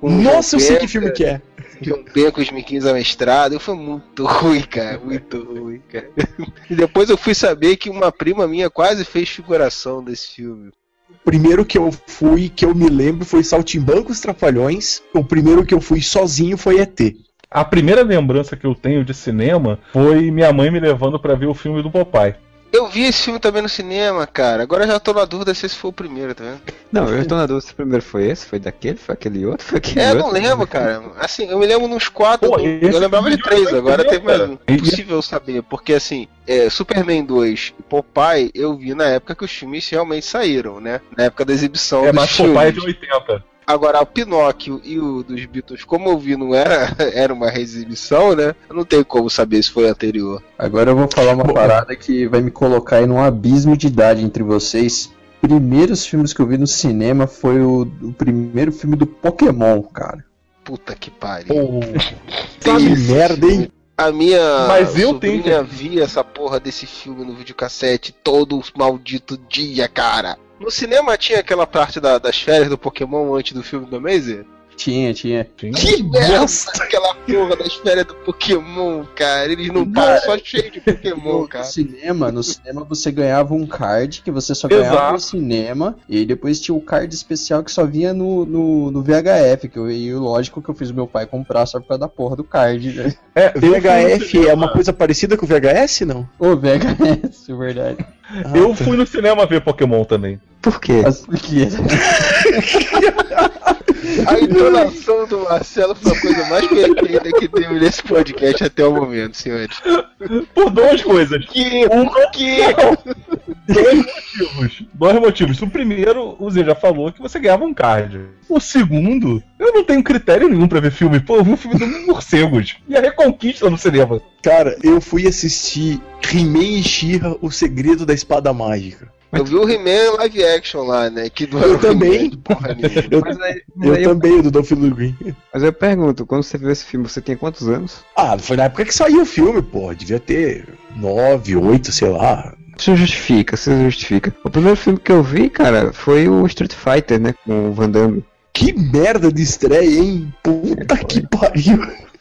Nossa, eu sei que filme que é. João Penca, os Miquinhos amestrados. Foi muito ruim, cara. Muito ruim, cara. E depois eu fui saber que uma prima minha quase fez figuração desse filme. O primeiro que eu fui, que eu me lembro, foi Saltimbancos Trapalhões. O primeiro que eu fui sozinho foi ET. A primeira lembrança que eu tenho de cinema foi minha mãe me levando pra ver o filme do Popeye. Eu vi esse filme também no cinema, cara. Agora eu já tô na dúvida se esse foi o primeiro, tá vendo? Não, eu tô na dúvida se o primeiro foi esse, foi daquele, foi aquele outro, foi aquele É, eu outro. não lembro, cara. Assim, eu me lembro nos quatro. Pô, do- eu lembrava de três, eu agora teve mais um. Impossível saber, porque assim, é, Superman 2 e Popeye eu vi na época que os filmes realmente saíram, né? Na época da exibição É, dos mas filmes. Popeye é de 80. Agora, o Pinóquio e o dos Beatles, como eu vi, não era, era uma reexibição, né? Eu não tenho como saber se foi anterior. Agora eu vou falar uma parada que vai me colocar aí num abismo de idade entre vocês. Primeiros filmes que eu vi no cinema foi o, o primeiro filme do Pokémon, cara. Puta que pariu. Que merda, hein? A minha Mas eu sobrinha tenho via essa porra desse filme no videocassete todo maldito dia, cara. No cinema tinha aquela parte da- das férias do Pokémon antes do filme do Mazer? Tinha, tinha. Que merda aquela porra das férias do Pokémon, cara. Eles não param só cheio de Pokémon, No cara. cinema, no cinema você ganhava um card que você só ganhava Exato. no cinema. E aí depois tinha o card especial que só vinha no, no, no VHF. Que eu, e lógico que eu fiz meu pai comprar só por causa da porra do card, né? É, no VHF cinema- é uma coisa parecida com o VHS, não? Ô, VHS, verdade. Eu fui no cinema ver Pokémon também. Por quê? Mas por quê? A entonação do Marcelo foi a coisa mais perfeita que teve nesse podcast até o momento, senhores. Por duas coisas. Que, Uma que... Dois motivos. Dois motivos. O primeiro, o Zé já falou que você ganhava um card. O segundo, eu não tenho critério nenhum pra ver filme. Pô, eu vi um filme do Morcegos. E a Reconquista no cinema. Cara, eu fui assistir He-Man e She-Ra, O Segredo da Espada Mágica. Eu vi o He-Man live action lá, né? Que não Eu também. De Porra. Eu, Mas aí, mas eu aí eu, também, o do Dolph Lundgren. mas eu pergunto, quando você viu esse filme, você tinha quantos anos? Ah, foi na época que saiu o filme, pô. Devia ter nove, oito, sei lá. Isso justifica, isso justifica. O primeiro filme que eu vi, cara, foi o Street Fighter, né? Com o Van Damme. Que merda de estreia, hein? Puta que pariu.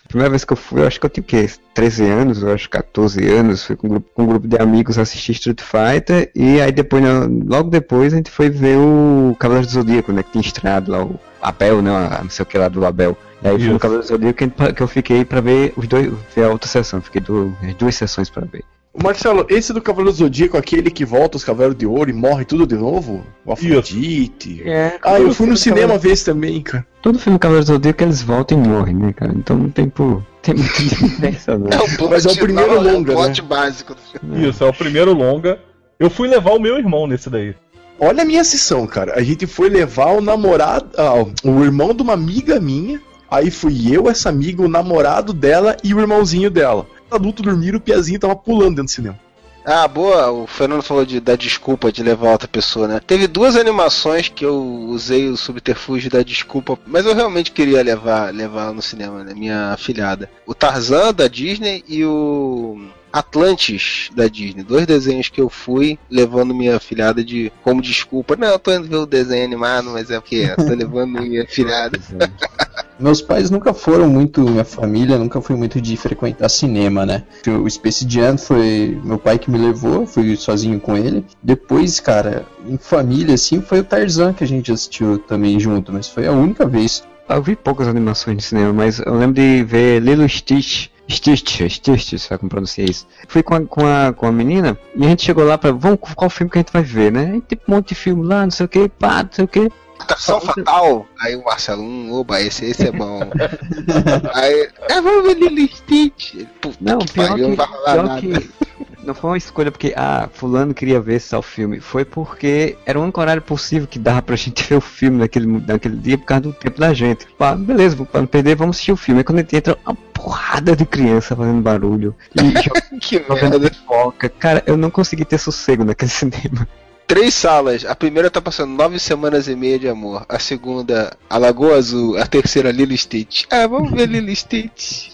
Primeira vez que eu fui, eu acho que eu tinha o quê? 13 anos, eu acho 14 anos. Fui com um grupo, com um grupo de amigos assistir Street Fighter. E aí depois, né, logo depois, a gente foi ver o Cavaleiro do Zodíaco, né? Que tinha estreado lá o Abel, né? Não sei o que lá do Abel. E aí foi no. Cavaleiro do Zodíaco que, eu fiquei pra ver os dois, ver a outra sessão. Fiquei du- as duas sessões pra ver. Marcelo, esse do Cavaleiro do Zodíaco, aquele que volta os Cavaleiros de Ouro e morre tudo de novo? O Afrodite. É, Ah, eu fui no cinema ver esse também, cara. Todo filme Cavaleiro do Zodíaco eles voltam e morrem, né, cara? Então não tem, pô, tem muita diferença, não. É o plot, Mas é o primeiro não, longa, É o plot básico do filme. Isso, é o primeiro longa. Eu fui levar o meu irmão nesse daí. Olha a minha sessão, cara. A gente foi levar o namorado, ah, o irmão de uma amiga minha. Aí fui eu, essa amiga, o namorado dela e o irmãozinho dela. Os adultos dormiram, o Piazinho tava pulando dentro do cinema. Ah, boa, o Fernando falou de, da desculpa de levar outra pessoa, né? Teve duas animações que eu usei o subterfúgio da desculpa, mas eu realmente queria levar, levar no cinema, né? Minha afilhada. O Tarzan da Disney e o Atlantis da Disney. Dois desenhos que eu fui levando minha afilhada de como desculpa. Não, eu tô indo ver o desenho animado, mas é porque eu tô levando minha afilhada. Meus pais nunca foram muito, minha família nunca foi muito de frequentar cinema, né? O Space Jam foi meu pai que me levou, fui sozinho com ele. Depois, cara, em família, assim, foi o Tarzan que a gente assistiu também junto, mas foi a única vez. Eu vi poucas animações de cinema, mas eu lembro de ver Lilo Stitch. Stitch, Stitch, sabe como pronuncia isso? Fui com a, com, a, com a menina e a gente chegou lá pra. Vamos, qual filme que a gente vai ver, né? Aí tem um monte de filme lá, não sei o que, pá, não sei o que. Atração Fatal. Aí o Marcelo, hum, oba, esse, esse é bom. Aí, é, vamos ver Lilo Stitch. Puta Não, que pior, pariu, que, não vai rolar nada. que. Não foi uma escolha porque, ah, fulano queria ver esse tal filme. Foi porque era o único horário possível que dava pra gente ver o filme naquele, naquele dia por causa do tempo da gente. Pá, beleza, pra não perder, vamos assistir o filme. Aí quando a gente entra, uma porrada de criança fazendo barulho. E Que jogando merda. pipoca. Cara, eu não consegui ter sossego naquele cinema. Três salas. A primeira tá passando nove semanas e meia de amor. A segunda, a Lagoa Azul. A terceira, Lilo Stitch. Ah, vamos ver Lilo Stitch.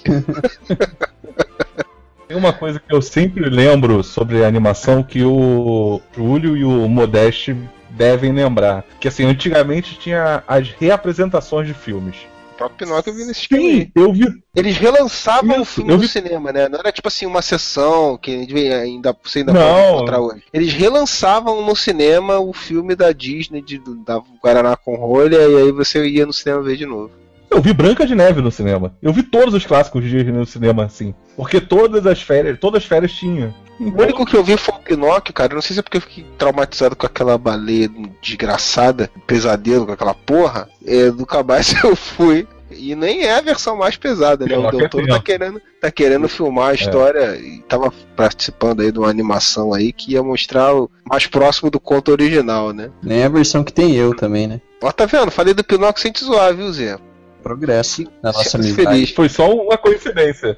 Tem uma coisa que eu sempre lembro sobre a animação que o Júlio e o Modeste devem lembrar. Que assim, antigamente tinha as reapresentações de filmes. O próprio Pinóquio eu vi nesse filme. aí. eu vi. Eles relançavam o Isso, filme eu no vi- cinema, né? Não era tipo assim uma sessão que a gente vê ainda, você ainda Não. pode encontrar hoje. Eles relançavam no cinema o filme da Disney, de, da Guaraná com rolha, e aí você ia no cinema ver de novo. Eu vi Branca de Neve no cinema. Eu vi todos os clássicos de Disney no cinema, assim. Porque todas as férias, todas as férias tinha. O único que eu vi foi o Pinóquio, cara. Eu Não sei se é porque eu fiquei traumatizado com aquela baleia desgraçada, pesadelo com aquela porra. É, nunca mais eu fui. E nem é a versão mais pesada, né? O é doutor tá querendo, tá querendo filmar a história e tava participando aí de uma animação aí que ia mostrar o mais próximo do conto original, né? Nem a versão que tem eu também, né? Ó, tá vendo? Falei do Pinóquio sem te zoar, viu, Zé? Progresso na nossa amizade. Foi só uma coincidência.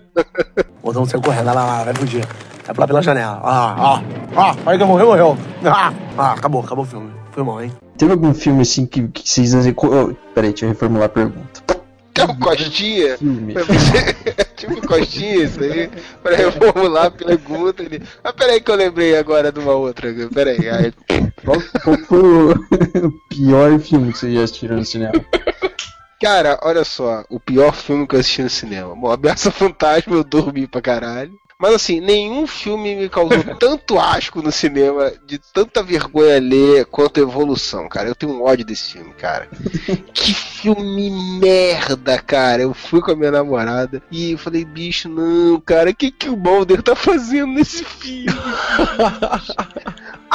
Botão saiu correndo, lá, lá, lá, vai fugir. Vai pular pela janela. Ah, ah, ah, aí que morreu, morreu. Ah, ah, acabou, acabou o filme. Foi mal, hein? Teve algum filme assim que, que vocês. Oh, peraí, deixa eu reformular a pergunta. Quer um costinha? Filme. Pra tipo costinha isso aí, pra reformular a pergunta. Ele... Ah, peraí que eu lembrei agora de uma outra. Peraí, aí... Qual, qual foi o, o pior filme que vocês já assistiram no cinema? Cara, olha só, o pior filme que eu assisti no cinema. Bom, Ameaça Fantasma eu dormi pra caralho. Mas assim, nenhum filme me causou tanto asco no cinema, de tanta vergonha ler quanto Evolução, cara. Eu tenho um ódio desse filme, cara. que filme merda, cara. Eu fui com a minha namorada e falei, bicho, não, cara, o que, que o Mulder tá fazendo nesse filme?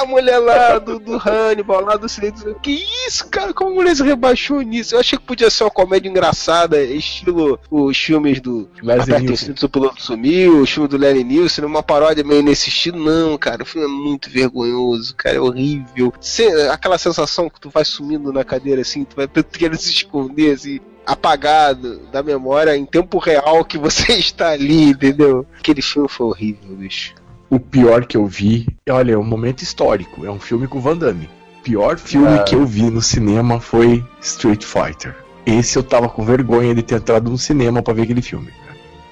A mulher lá do, do Hannibal, lá do Silêncio. Que isso, cara? Como a mulher se rebaixou nisso? Eu achei que podia ser uma comédia engraçada, estilo os filmes do Aperta o Nielsen. cinto, o piloto sumiu, o filme do Lenny Nielsen, uma paródia meio nesse estilo. Não, cara, o filme é muito vergonhoso, cara, é horrível. Cê- aquela sensação que tu vai sumindo na cadeira assim, tu vai querendo se esconder assim. Apagado da memória em tempo real que você está ali, entendeu? Aquele filme foi horrível, bicho. O pior que eu vi, olha, é um momento histórico. É um filme com o Van Damme. O pior filme Ah. que eu vi no cinema foi Street Fighter. Esse eu tava com vergonha de ter entrado no cinema pra ver aquele filme.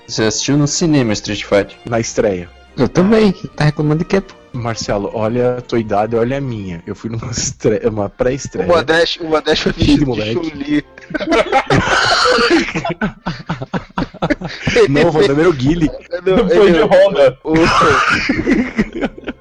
Você assistiu no cinema Street Fighter? Na estreia. Eu também. Tá reclamando de quê? pô? Marcelo, olha a tua idade, olha a minha. Eu fui numa estreia, uma O pré-estreia. Modeste, o Modeste foi Filho de vestido de moleque. Chun-Li. Não, o Van Damme era o Guile. Não, Foi de Honda. o-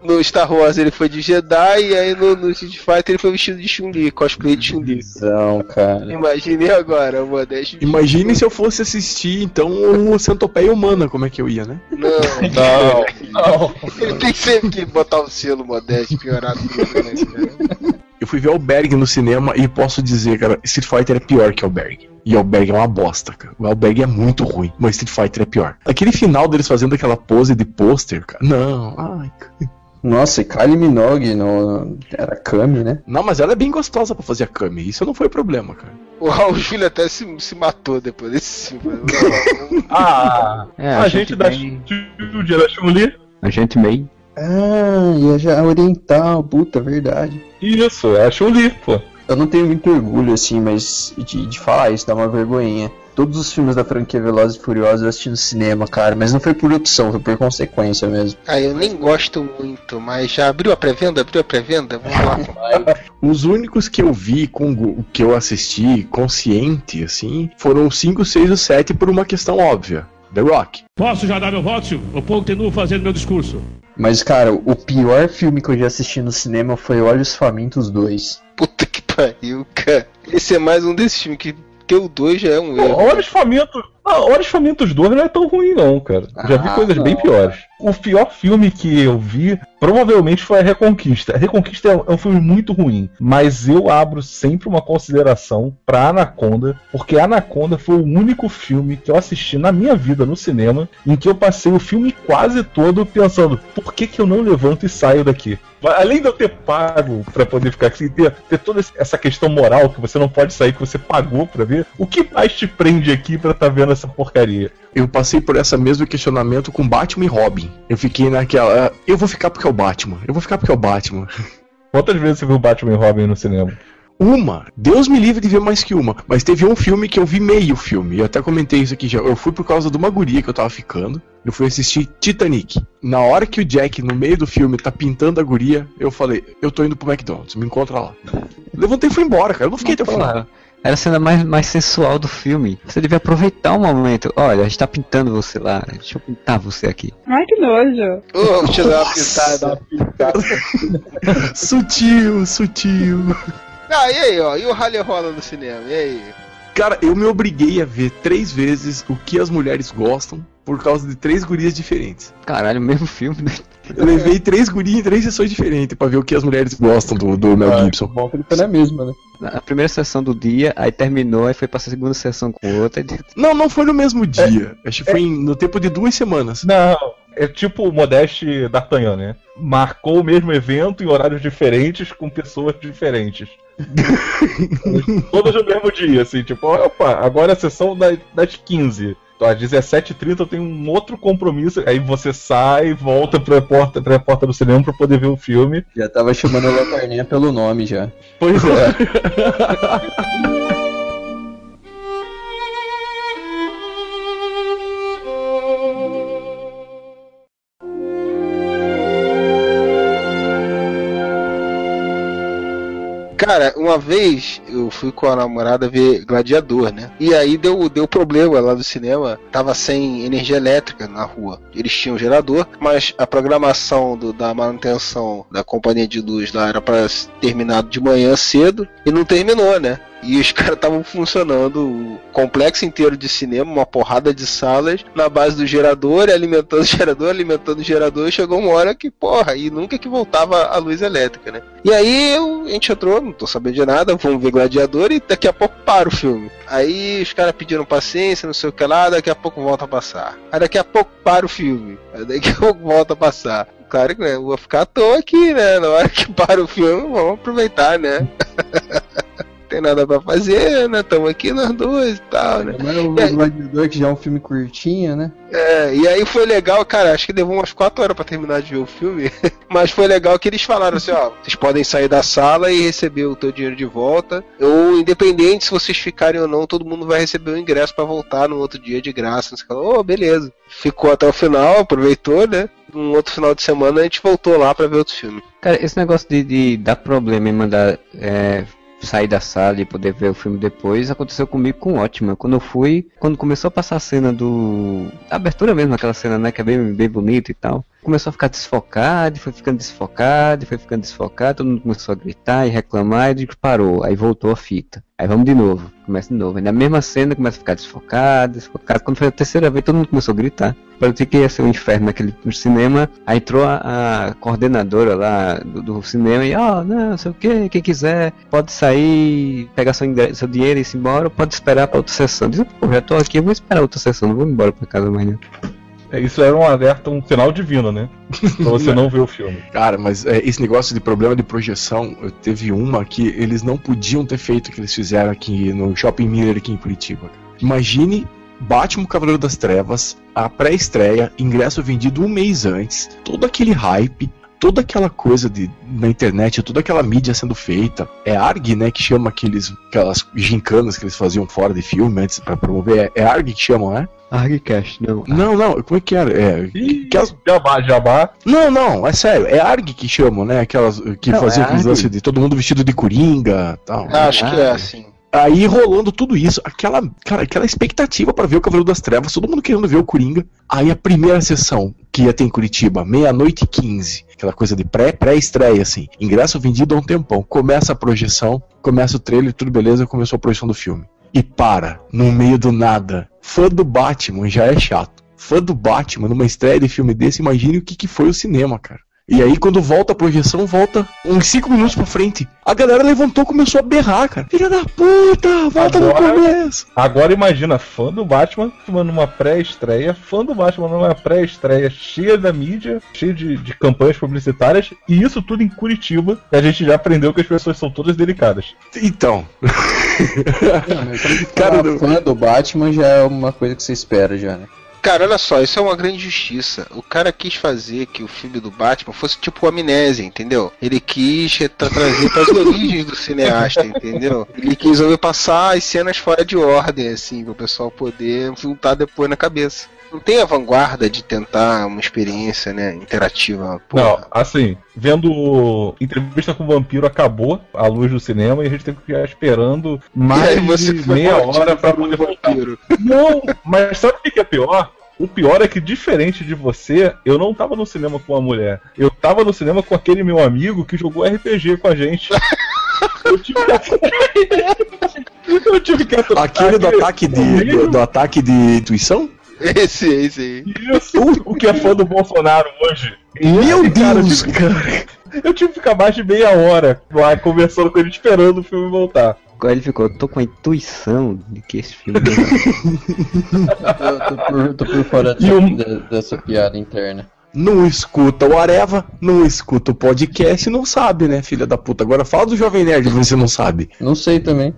no Star Wars ele foi de Jedi e aí no, no Street Fighter ele foi vestido de Chun-Li, cosplay de Chun-Li. Não, cara. Imagine agora, o Modeste. Imagine se eu fosse assistir, então, o Centopeia Humana, como é que eu ia, né? Não, Não, não. ele tem sempre que botar o selo Modeste, piorar tudo, né? Eu fui ver Alberg no cinema e posso dizer, cara, Street Fighter é pior que Alberg. E Alberg é uma bosta, cara. O Alberg é muito ruim, mas Street Fighter é pior. Aquele final deles fazendo aquela pose de pôster, cara. Não, ai. cara. Nossa, e Kylie Minogue no... era Kami, né? Não, mas ela é bem gostosa pra fazer a Kami. Isso não foi problema, cara. O Raul Júlio até se, se matou depois desse filme. Ah, É, a, gente da bem- Judia da Chun-Li. A gente meio. Ah, e a ja- oriental, puta, verdade. Isso, é a Chun-Li, pô. Eu não tenho muito orgulho, assim, mas de, de falar isso, dá uma vergonhinha. Todos os filmes da franquia Velozes e Furiosos eu assisti no cinema, cara, mas não foi por opção, foi por consequência mesmo. Ah, eu nem gosto muito, mas já abriu a pré-venda? Abriu a pré-venda? Vamos lá. Os únicos que eu vi, com que eu assisti consciente, assim, foram o 5, 6 e o 7 por uma questão óbvia. The Rock. Posso já dar meu voto? Eu continuo fazendo meu discurso. Mas, cara, o pior filme que eu já assisti no cinema foi Olhos Famintos 2. Puta que pariu, cara. Esse é mais um desses filmes que ter o 2 já é um erro. Olhos Famintos. Ah, Famintos 2 não é tão ruim, não, cara. Já vi Ah, coisas bem não. piores. O pior filme que eu vi provavelmente foi a Reconquista. A Reconquista é um- é um filme muito ruim, mas eu abro sempre uma consideração pra Anaconda, porque Anaconda foi o único filme que eu assisti na minha vida no cinema em que eu passei o filme quase todo pensando: por que, que eu não levanto e saio daqui? Além de eu ter pago pra poder ficar aqui, ter, ter toda essa questão moral que você não pode sair, que você pagou pra ver, o que mais te prende aqui pra tá vendo essa porcaria? Eu passei por esse mesmo questionamento com Batman e Robin. Eu fiquei naquela. Eu vou ficar porque é o Batman. Eu vou ficar porque é o Batman. Quantas vezes você viu Batman e Robin no cinema? Uma. Deus me livre de ver mais que uma. Mas teve um filme que eu vi meio filme. Eu até comentei isso aqui já. Eu fui por causa de uma guria que eu tava ficando. Eu fui assistir Titanic. Na hora que o Jack, no meio do filme, tá pintando a guria, eu falei, eu tô indo pro McDonald's, me encontra lá. Levantei e fui embora, cara. Eu não fiquei até o final. Era a cena mais, mais sensual do filme. Você devia aproveitar o momento. Olha, a gente tá pintando você lá. Deixa eu pintar você aqui. Ai, que nojo. Ô, deixa eu dar uma pintada. sutil, sutil. Ah, e aí, ó? E o Rally rola no cinema? E aí? Cara, eu me obriguei a ver três vezes o que as mulheres gostam por causa de três gurias diferentes. Caralho, mesmo filme, né? Eu levei três gurias em três sessões diferentes pra ver o que as mulheres gostam do, do Mel Gibson. Bom que ele tá na mesma, né? Na primeira sessão do dia, aí terminou, aí foi pra segunda sessão com outra. E... Não, não foi no mesmo dia. Acho que foi em- no tempo de duas semanas. Não, é tipo o Modeste D'Artagnan, né? Marcou o mesmo evento em horários diferentes com pessoas diferentes. Todas no mesmo dia, assim, tipo, opa, agora é a sessão das, das 15. Então, às 17h30 eu tenho um outro compromisso. Aí você sai, volta pra porta, pra porta do cinema pra poder ver o filme. Já tava chamando a lanterninha pelo nome já. Pois é. Cara, uma vez eu fui com a namorada ver Gladiador, né? E aí deu, deu problema lá do cinema, tava sem energia elétrica na rua. Eles tinham gerador, mas a programação do- da manutenção da companhia de luz lá era pra terminar de manhã cedo e não terminou, né? E os caras estavam funcionando o complexo inteiro de cinema, uma porrada de salas, na base do gerador, alimentando o gerador, alimentando o gerador, chegou uma hora que, porra, e nunca que voltava a luz elétrica, né? E aí a gente entrou, não tô sabendo de nada, vamos ver Gladiador e daqui a pouco para o filme. Aí os caras pediram paciência, não sei o que lá, daqui a pouco volta a passar. Aí daqui a pouco para o filme, aí daqui a pouco volta a passar. Claro que né, eu vou ficar à toa aqui, né? Na hora que para o filme, vamos aproveitar, né? Tem nada pra fazer, né? Tamo aqui nós dois e tal, né? Mas o E aí- Gladiador, que já é um filme curtinho, né? É, e aí foi legal, cara, acho que levou umas 4 horas pra terminar de ver o filme, mas foi legal que eles falaram assim, ó, vocês podem sair da sala e receber o teu dinheiro de volta, ou independente se vocês ficarem ou não, todo mundo vai receber o ingresso pra voltar no outro dia de graça. Você falou, oh, beleza. Ficou até o final, aproveitou, né? Um outro final de semana a gente voltou lá pra ver outro filme. Cara, esse negócio de, de dar problema e mandar é, sair da sala e poder ver o filme depois aconteceu comigo com ótima. Quando eu fui, quando começou a passar a cena do. A abertura mesmo, aquela cena, né? Que é bem, bem bonita e tal. Começou a ficar desfocado, foi ficando desfocado, foi ficando desfocado, todo mundo começou a gritar e reclamar, e parou, aí voltou a fita. Aí vamos de novo, começa de novo. Aí na mesma cena começa a ficar desfocado, desfocado. Quando foi a terceira vez, todo mundo começou a gritar. Parecia que ia ser um inferno naquele cinema. Aí entrou a, a coordenadora lá do, do cinema e, ó, não, não sei o que, quem quiser pode sair, pegar seu, seu dinheiro e ir embora, ou pode esperar pra outra sessão. Diz, pô, já tô aqui, eu vou esperar outra sessão, não vou embora pra casa amanhã. É, Isso era um alerta, um sinal divino, né? Pra você não ver o filme. Cara, mas é, esse negócio de problema de projeção, eu teve uma que eles não podiam ter feito o que eles fizeram aqui no Shopping Miller aqui em Curitiba. Imagine Batman Cavaleiro das Trevas, a pré-estreia, ingresso vendido um mês antes, todo aquele hype, toda aquela coisa de, na internet, toda aquela mídia sendo feita. É ARG, né, que chama aqueles, aquelas gincanas que eles faziam fora de filme antes pra promover. É, é ARG que chamam, né? Argcast, não. Não, não, como é que era? É, Ih, que as- Jabá, jabá. não, não, é sério, é ARG que chamam, né? Aquelas que Não, faziam é aqueles lances de todo mundo vestido de coringa tal. Acho que é Ah, assim. Aí rolando tudo isso, aquela, cara, aquela expectativa pra ver o Cavaleiro das Trevas, todo mundo querendo ver o Coringa. Aí a primeira sessão que ia ter em Curitiba, meia-noite e 15, aquela coisa de pré- pré-estreia, assim, ingresso vendido há um tempão. Começa a projeção, começa o trailer, tudo beleza, começou a projeção do filme. E para, no meio do nada. Fã do Batman já é chato. Fã do Batman, numa estreia de filme desse, imagine o que, que foi o cinema, cara. E aí, quando volta a projeção, volta uns 5 minutos pra frente. A galera levantou e começou a berrar, cara. Filha da puta, volta Agora- no começo. Agora imagina, fã do Batman numa pré-estreia, fã do Batman numa pré-estreia cheia da mídia, cheia de, de campanhas publicitárias, e isso tudo em Curitiba, e a gente já aprendeu que as pessoas são todas delicadas. Então, Não, Cara, cara, do- fã do Batman já é uma coisa que você espera já, né? Cara, olha só, isso é uma grande justiça. O cara quis fazer que o filme do Batman fosse tipo amnésia, entendeu? Ele quis tra- trazer para as origens do cineasta, entendeu? Ele quis passar as cenas fora de ordem, assim, para o pessoal poder juntar depois na cabeça. Não tem a vanguarda de tentar uma experiência, né, interativa. Pô, Não, assim, vendo entrevista com o vampiro acabou a luz do cinema e a gente teve que ficar esperando mais aí você de meia hora um poder voltar. vampiro. Não, mas sabe o que é pior? O pior é que, diferente de você, eu não tava no cinema com uma mulher. Eu tava no cinema com aquele meu amigo que jogou RPG com a gente. Eu tive que, eu tive que Aquele do ataque de, do, do ataque de intuição? Esse, esse aí. Isso, o que é fã do Bolsonaro hoje. Meu cara, Deus, eu tive- cara. Eu tive que ficar mais de meia hora lá conversando com ele, esperando o filme voltar. Aí ele ficou, tô com a intuição de que esse filme. Eu tô por, tô por fora E um- de- dessa piada interna. Não escuta o Areva, não escuta o podcast, não sabe, né, filha da puta. Agora fala do Jovem Nerd, você não sabe. Não sei também.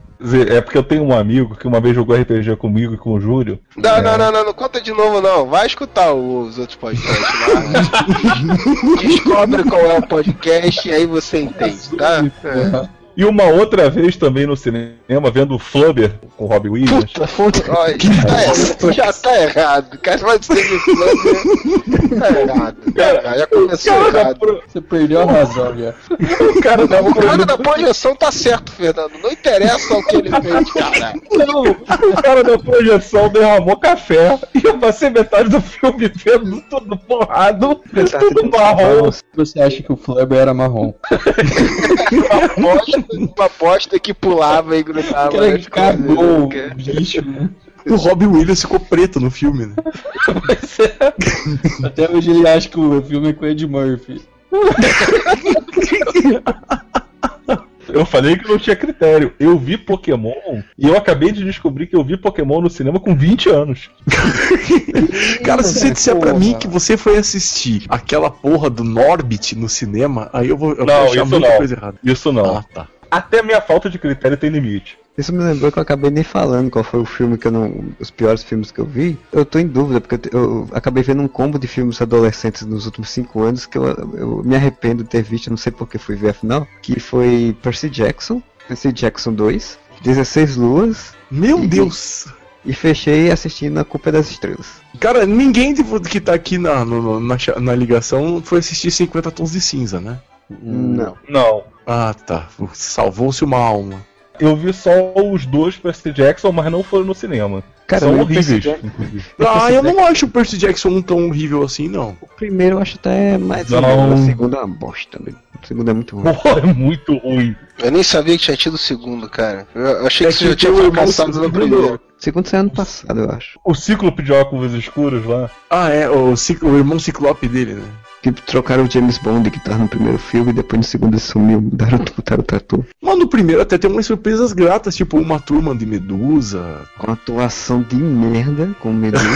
É porque eu tenho um amigo que uma vez jogou RPG comigo e com o Júlio. Não, não, não, não, não conta de novo, não. Vai escutar os outros podcasts lá. Descobre qual é o podcast e aí você entende, tá? É. E uma outra vez também no cinema, vendo o Flubber com o Robbie Williams. Olha, tá errado, já tá errado. Cara, vai ser de plano. Tá errado. Tá errado. Já começou Cara errado. pro- Você perdeu a razão já. O cara da O cara pro- da projeção tá certo, Fernando. Não interessa o que ele fez, cara. Não, o cara da projeção derramou café e eu passei metade do filme vendo tudo borrado, tudo marrom. Você acha que o Flubber era marrom? uma bosta que pulava e grudava. Aquele nas cagou coisas, o cara. bicho, né? O Robin Williams ficou preto no filme, né? Até hoje ele acha que o filme é com o Ed Murphy. Eu falei que não tinha critério. Eu vi Pokémon e eu acabei de descobrir que eu vi Pokémon no cinema com 20 anos. Cara, se você disser pra mim que você foi assistir aquela porra do Norbit no cinema, aí eu vou, eu vou Não, achar isso muita não. coisa errada. Isso não. Ah, tá. Até minha falta de critério tem limite. Isso me lembrou que eu acabei nem falando qual foi o filme que eu não. Os piores filmes que eu vi. Eu tô em dúvida, porque eu, eu acabei vendo um combo de filmes adolescentes nos últimos cinco anos que eu, eu me arrependo de ter visto, não sei porque fui ver afinal. Que foi Percy Jackson, Percy Jackson 2, 16 Luas, Meu E- Deus! e fechei assistindo A Culpa é das Estrelas. Cara, ninguém de- que tá aqui na, no- na, na ligação foi assistir 50 Tons de Cinza, né? Não. Não. Ah, tá. Salvou-se uma alma. Eu vi só os dois Percy Jackson, mas não foram no cinema. Cara, São horríveis, Ah, eu que- não acho o Percy Jackson um tão horrível assim, não. O primeiro eu acho até mais. Não. legal, O segundo é uma bosta, né? O segundo é muito ruim. Pô, é muito ruim. Eu nem sabia que tinha tido o segundo, cara. Eu achei É que você que já tinha tem o irmão fracassado no primeiro. O segundo saiu ano passado, eu acho. O Cíclope de óculos escuros lá. Ah, é, o, cic- o irmão ciclope dele, né? Que trocaram o James Bond que tava no primeiro filme e depois no segundo sumiu, mudaram, botaram o tatu. Mas no primeiro até tem umas surpresas gratas, tipo uma turma de Medusa. Com atuação de merda, com medo.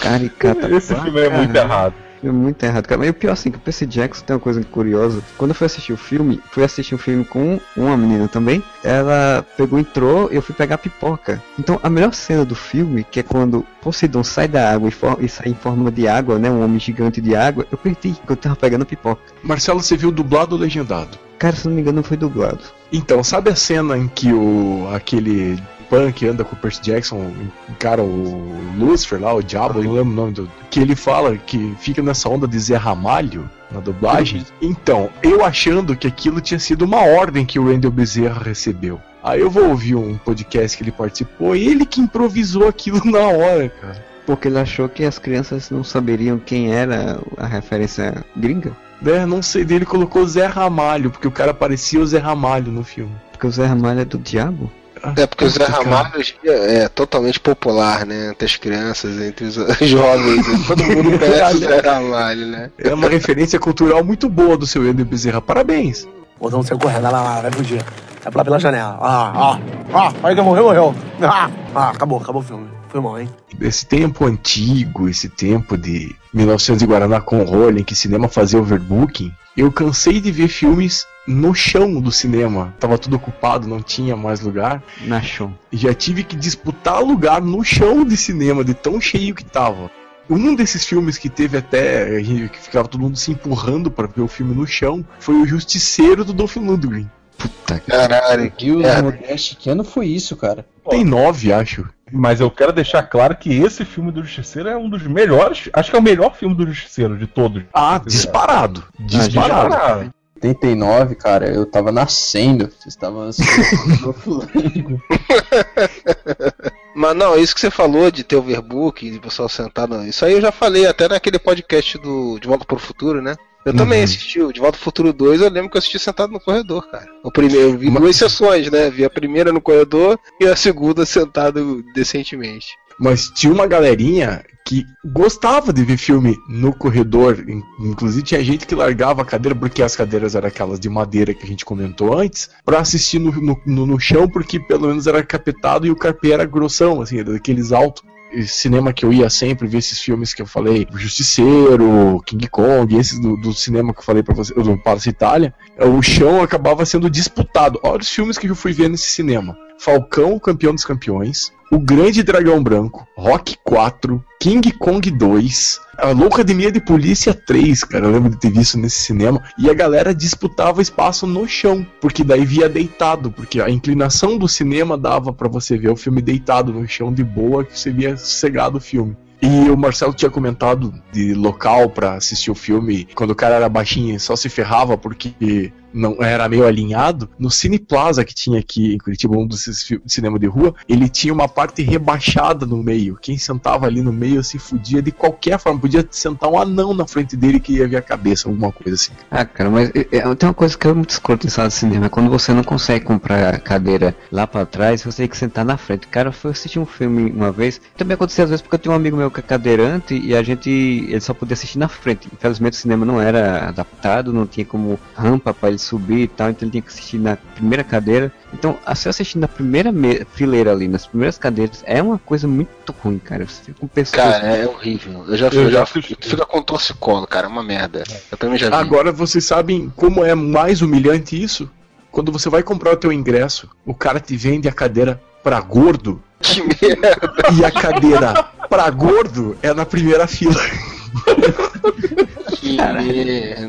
Caricata. Esse filme é muito errado. É muito errado, cara. Mas o pior assim, que o Percy Jackson tem uma coisa curiosa. Quando eu fui assistir o filme, fui assistir um filme com uma menina também. Ela pegou, entrou e eu fui pegar pipoca. Então a melhor cena do filme, que é quando Poseidon sai da água e, e sai em forma de água, né? Um homem gigante de água, eu perdi que eu tava pegando pipoca. Marcelo, você viu dublado ou legendado? Cara, se não me engano, não foi dublado. Então, sabe a cena em que o aquele punk anda com o Percy Jackson encara o Lucifer lá, o diabo, eu não lembro o nome do. Que ele fala que fica nessa onda de Zé Ramalho na dublagem. Então, eu achando que aquilo tinha sido uma ordem que o Wendel Bezerra recebeu. Aí eu vou ouvir um podcast que ele participou e ele que improvisou aquilo na hora, cara. Porque ele achou que as crianças não saberiam quem era a referência gringa. Né, não sei, dele colocou Zé Ramalho, porque o cara parecia o Zé Ramalho no filme. Porque o Zé Ramalho é do diabo. É porque o Zé. Ramalho hoje é totalmente popular, né? Entre as crianças, entre os jovens. né? Todo mundo conhece o Zé Ramalho, né? É uma referência cultural muito boa do seu Wendel Bezerra. Parabéns. Botão saiu correndo, vai lá, lá, vai fugir. Vai pular pela janela. Ah, ah, ah, aí que morreu, morreu. Ah, ah, acabou, acabou o filme. Foi mal, hein? Esse tempo antigo, esse tempo de 1900 e Guaraná com rolling, que cinema fazia overbooking, eu cansei de ver filmes no chão do cinema. Tava tudo ocupado, não tinha mais lugar. Na show. E já tive que disputar lugar no chão de cinema, de tão cheio que tava. Um desses filmes que teve até que ficava todo mundo se empurrando para ver o filme no chão foi o Justiceiro do Dolph Lundgren. Puta que. Caralho, que Deus, merda. Modeste, que ano foi isso, cara? Tem nove, acho. Mas eu quero deixar claro que esse filme do Justiceiro é um dos melhores. Acho que é o melhor filme do Justiceiro de todos. Ah, disparado. Disparado. Disparado. 89, cara, eu tava nascendo. Vocês estavam assistindo. Mas não, isso que você falou de ter overbook, de pessoal sentar, não. Isso aí eu já falei até naquele podcast do De Volta para o Futuro, né? Eu Uhum. também assisti o De Volta ao Futuro 2, eu lembro que eu assisti sentado no corredor, cara. O primeiro, eu vi Mas- duas sessões, né? Vi a primeira no corredor e a segunda sentado decentemente. Mas tinha uma galerinha que gostava de ver filme no corredor. In- Inclusive tinha gente que largava a cadeira, porque as cadeiras eram aquelas de madeira que a gente comentou antes, pra assistir no, no, no- chão, porque pelo menos era capetado e o carpê era grossão, assim, daqueles altos. Cinema que eu ia sempre ver esses filmes que eu falei, Justiceiro, King Kong, esses do, do cinema que eu falei pra você, do Palace Itália, o chão acabava sendo disputado. Olha os filmes que eu fui ver nesse cinema. Falcão, campeão dos campeões, O Grande Dragão Branco, Rock 4, King Kong 2, a Loucademia de Polícia 3, cara, eu lembro de ter visto nesse cinema, e a galera disputava espaço no chão, porque daí via deitado, porque a inclinação do cinema dava pra você ver o filme deitado no chão de boa, que você via sossegado o filme. E o Marcelo tinha comentado de local pra assistir o filme, quando o cara era baixinho só se ferrava porque não era meio alinhado. No Cine Plaza que tinha aqui em Curitiba, um fi- cinema de rua, ele tinha uma parte rebaixada no meio. Quem sentava ali no meio se fudia de qualquer forma. Podia sentar um anão na frente dele que ia ver a cabeça, alguma coisa assim. Ah, cara, mas é, é, tem uma coisa que é muito escrota em sala de cinema, quando você não consegue comprar a cadeira lá pra trás, você tem que sentar na frente. Cara, eu fui assistir um filme uma vez, também aconteceu às vezes porque eu tinha um amigo meu que é cadeirante e a gente, ele só podia assistir na frente. Infelizmente o cinema não era adaptado, não tinha como rampa pra ele subir e tal, então ele tinha que assistir na primeira cadeira. Então, a- se eu assistir na primeira me- fileira ali, nas primeiras cadeiras, é uma coisa muito ruim, cara. Você fica com pessoas... Cara, é horrível. Eu já, Eu eu já já assisti. fica com torcicolo, cara, é uma merda. Eu também já vi. Agora vocês sabem como é mais humilhante isso? Quando você vai comprar o teu ingresso, o cara te vende a cadeira pra gordo Que merda. e a cadeira pra gordo é na primeira fila. Que.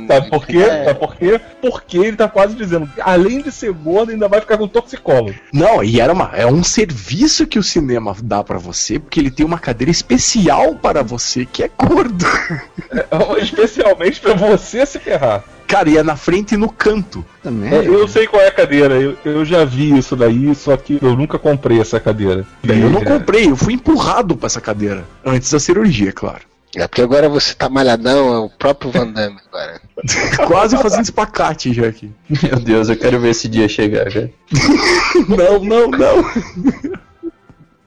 Sabe por quê? É. Sabe por quê? Porque ele tá quase dizendo que além de ser gordo, ainda vai ficar com toxicólogo. Não, e era uma, é um serviço que o cinema dá pra você, porque ele tem uma cadeira especial para você que é gordo. Especialmente pra você se ferrar. Cara, e é na frente e no canto. Também. É, eu sei qual é a cadeira, eu, eu já vi isso daí, só que eu nunca comprei essa cadeira. Eu não É, comprei, eu fui empurrado pra essa cadeira. Antes da cirurgia, claro. É porque agora você tá malhadão, é o próprio Van Damme agora. Quase fazendo espacate já aqui. Meu Deus, eu quero ver esse dia chegar, cara. Não, não, não.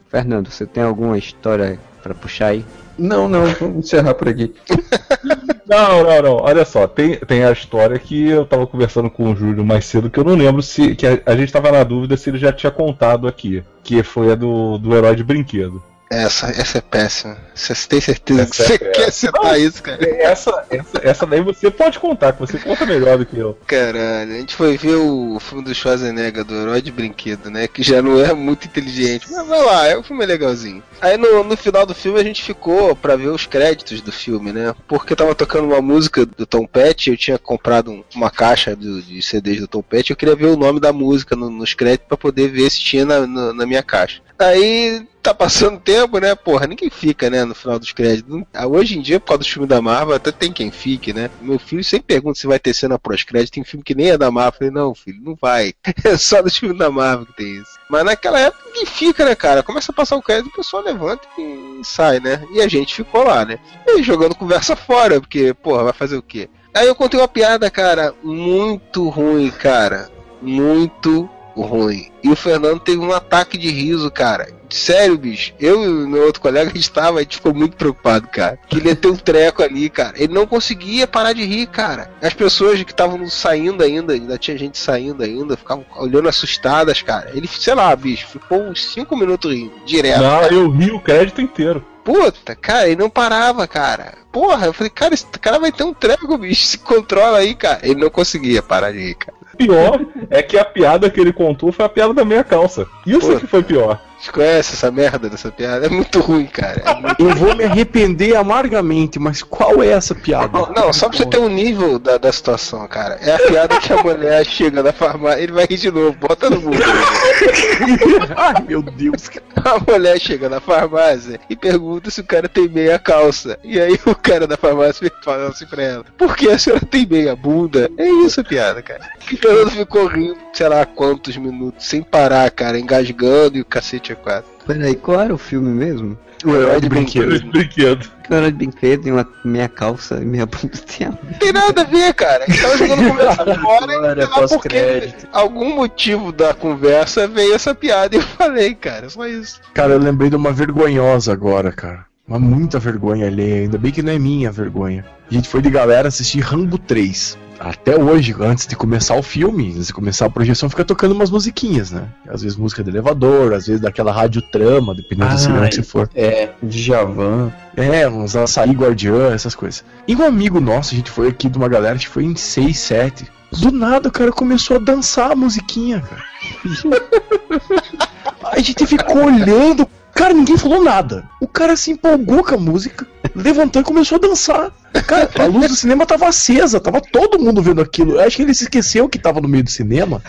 Fernando, você tem alguma história pra puxar aí? Não, não, vamos encerrar por aqui. Não, não, não. Olha só, tem, tem a história que eu tava conversando com o Júlio mais cedo, que eu não lembro se. que a, a gente tava na dúvida se ele já tinha contado aqui. Que foi a do, do herói de brinquedo. Essa, essa é péssima. Você tem certeza Essa que é você péssima. quer citar isso, cara? Essa, essa, essa daí você pode contar, que você conta melhor do que eu. Caralho, a gente foi ver o filme do Schwarzenegger, do Herói de Brinquedo, né? Que já não é muito inteligente. Mas vai lá, é, o filme é legalzinho. Aí no, no final do filme a gente ficou pra ver os créditos do filme, né? Porque tava tocando uma música do Tom Petty, eu tinha comprado um- uma caixa do- de CDs do Tom Petty, eu queria ver o nome da música no- nos créditos pra poder ver se tinha na, na- na minha caixa. Aí tá passando tempo, né? Porra, ninguém fica, né? No final dos créditos. Ah, Hoje em dia, por causa do filme da Marvel, até tem quem fique, né? Meu filho sempre pergunta se vai ter cena pós-crédito. Tem filme que nem é da Marvel. Eu falei, não, filho, não vai. É só do filme da Marvel que tem isso. Mas naquela época ninguém fica, né, cara? Começa a passar o crédito, o pessoal levanta e sai, né? E a gente ficou lá, né? E jogando conversa fora, porque, porra, vai fazer o quê? Aí eu contei uma piada, cara, muito ruim, cara. Muito ruim. E o Fernando teve um ataque de riso, cara. Sério, bicho. Eu e o meu outro colega, a gente tava, a gente ficou muito preocupado, cara. Que ele ia ter um treco ali, cara. Ele não conseguia parar de rir, cara. As pessoas que estavam saindo ainda, ainda tinha gente saindo ainda, ficavam olhando assustadas, cara. Ele, sei lá, bicho, ficou uns 5 minutos rindo, direto. Não, eu ri o crédito inteiro. Puta, cara, ele não parava, cara. Porra, eu falei, cara, esse cara vai ter um treco, bicho. Se controla aí, cara. Ele não conseguia parar de rir, cara. Pior é que a piada que ele contou foi a piada da meia calça. Isso Pô. que foi pior. Você conhece essa merda dessa piada? É muito ruim, cara. É muito... Eu vou me arrepender amargamente, mas qual é essa piada? Não, só pra você ter um nível da, da situação, cara. É a piada que a mulher chega na farmácia. Ele vai rir de novo, bota no mundo. Ai, meu Deus. A mulher chega na farmácia e pergunta se o cara tem meia calça. E aí o cara da farmácia fala assim pra ela: Por que a senhora tem meia bunda? É isso a piada, cara. E o Fernando ficou rindo, sei lá quantos minutos, sem parar, cara, engasgando e o cacete é quatro. Peraí, qual era o filme mesmo? O herói de brinquedo. Brinquedo. Que era de brinquedo e uma meia calça e meia bunda tinha. Não tem nada a ver, cara. A gente tava jogando conversa fora e Agora, sei lá porque algum motivo da conversa veio essa piada e eu falei, cara, só isso. Cara, eu lembrei de uma vergonhosa agora, cara. Uma muita vergonha alheia. Ainda bem que não é minha a vergonha. A gente foi de galera assistir Rambo 3. Até hoje, antes de começar o filme, antes de começar a projeção, fica tocando umas musiquinhas, né? Às vezes música de elevador, às vezes daquela rádio trama, dependendo do cinema que você for. É, Djavan. É, uns açaí guardiã, essas coisas. E um amigo nosso, a gente foi aqui de uma galera, acho que foi em 6, 7. Do nada o cara começou a dançar a musiquinha, cara. a gente ficou olhando. Cara, ninguém falou nada. O cara se empolgou com a música, levantou e começou a dançar. Cara, a luz do cinema tava acesa, tava todo mundo vendo aquilo. Eu acho que ele se esqueceu que tava no meio do cinema.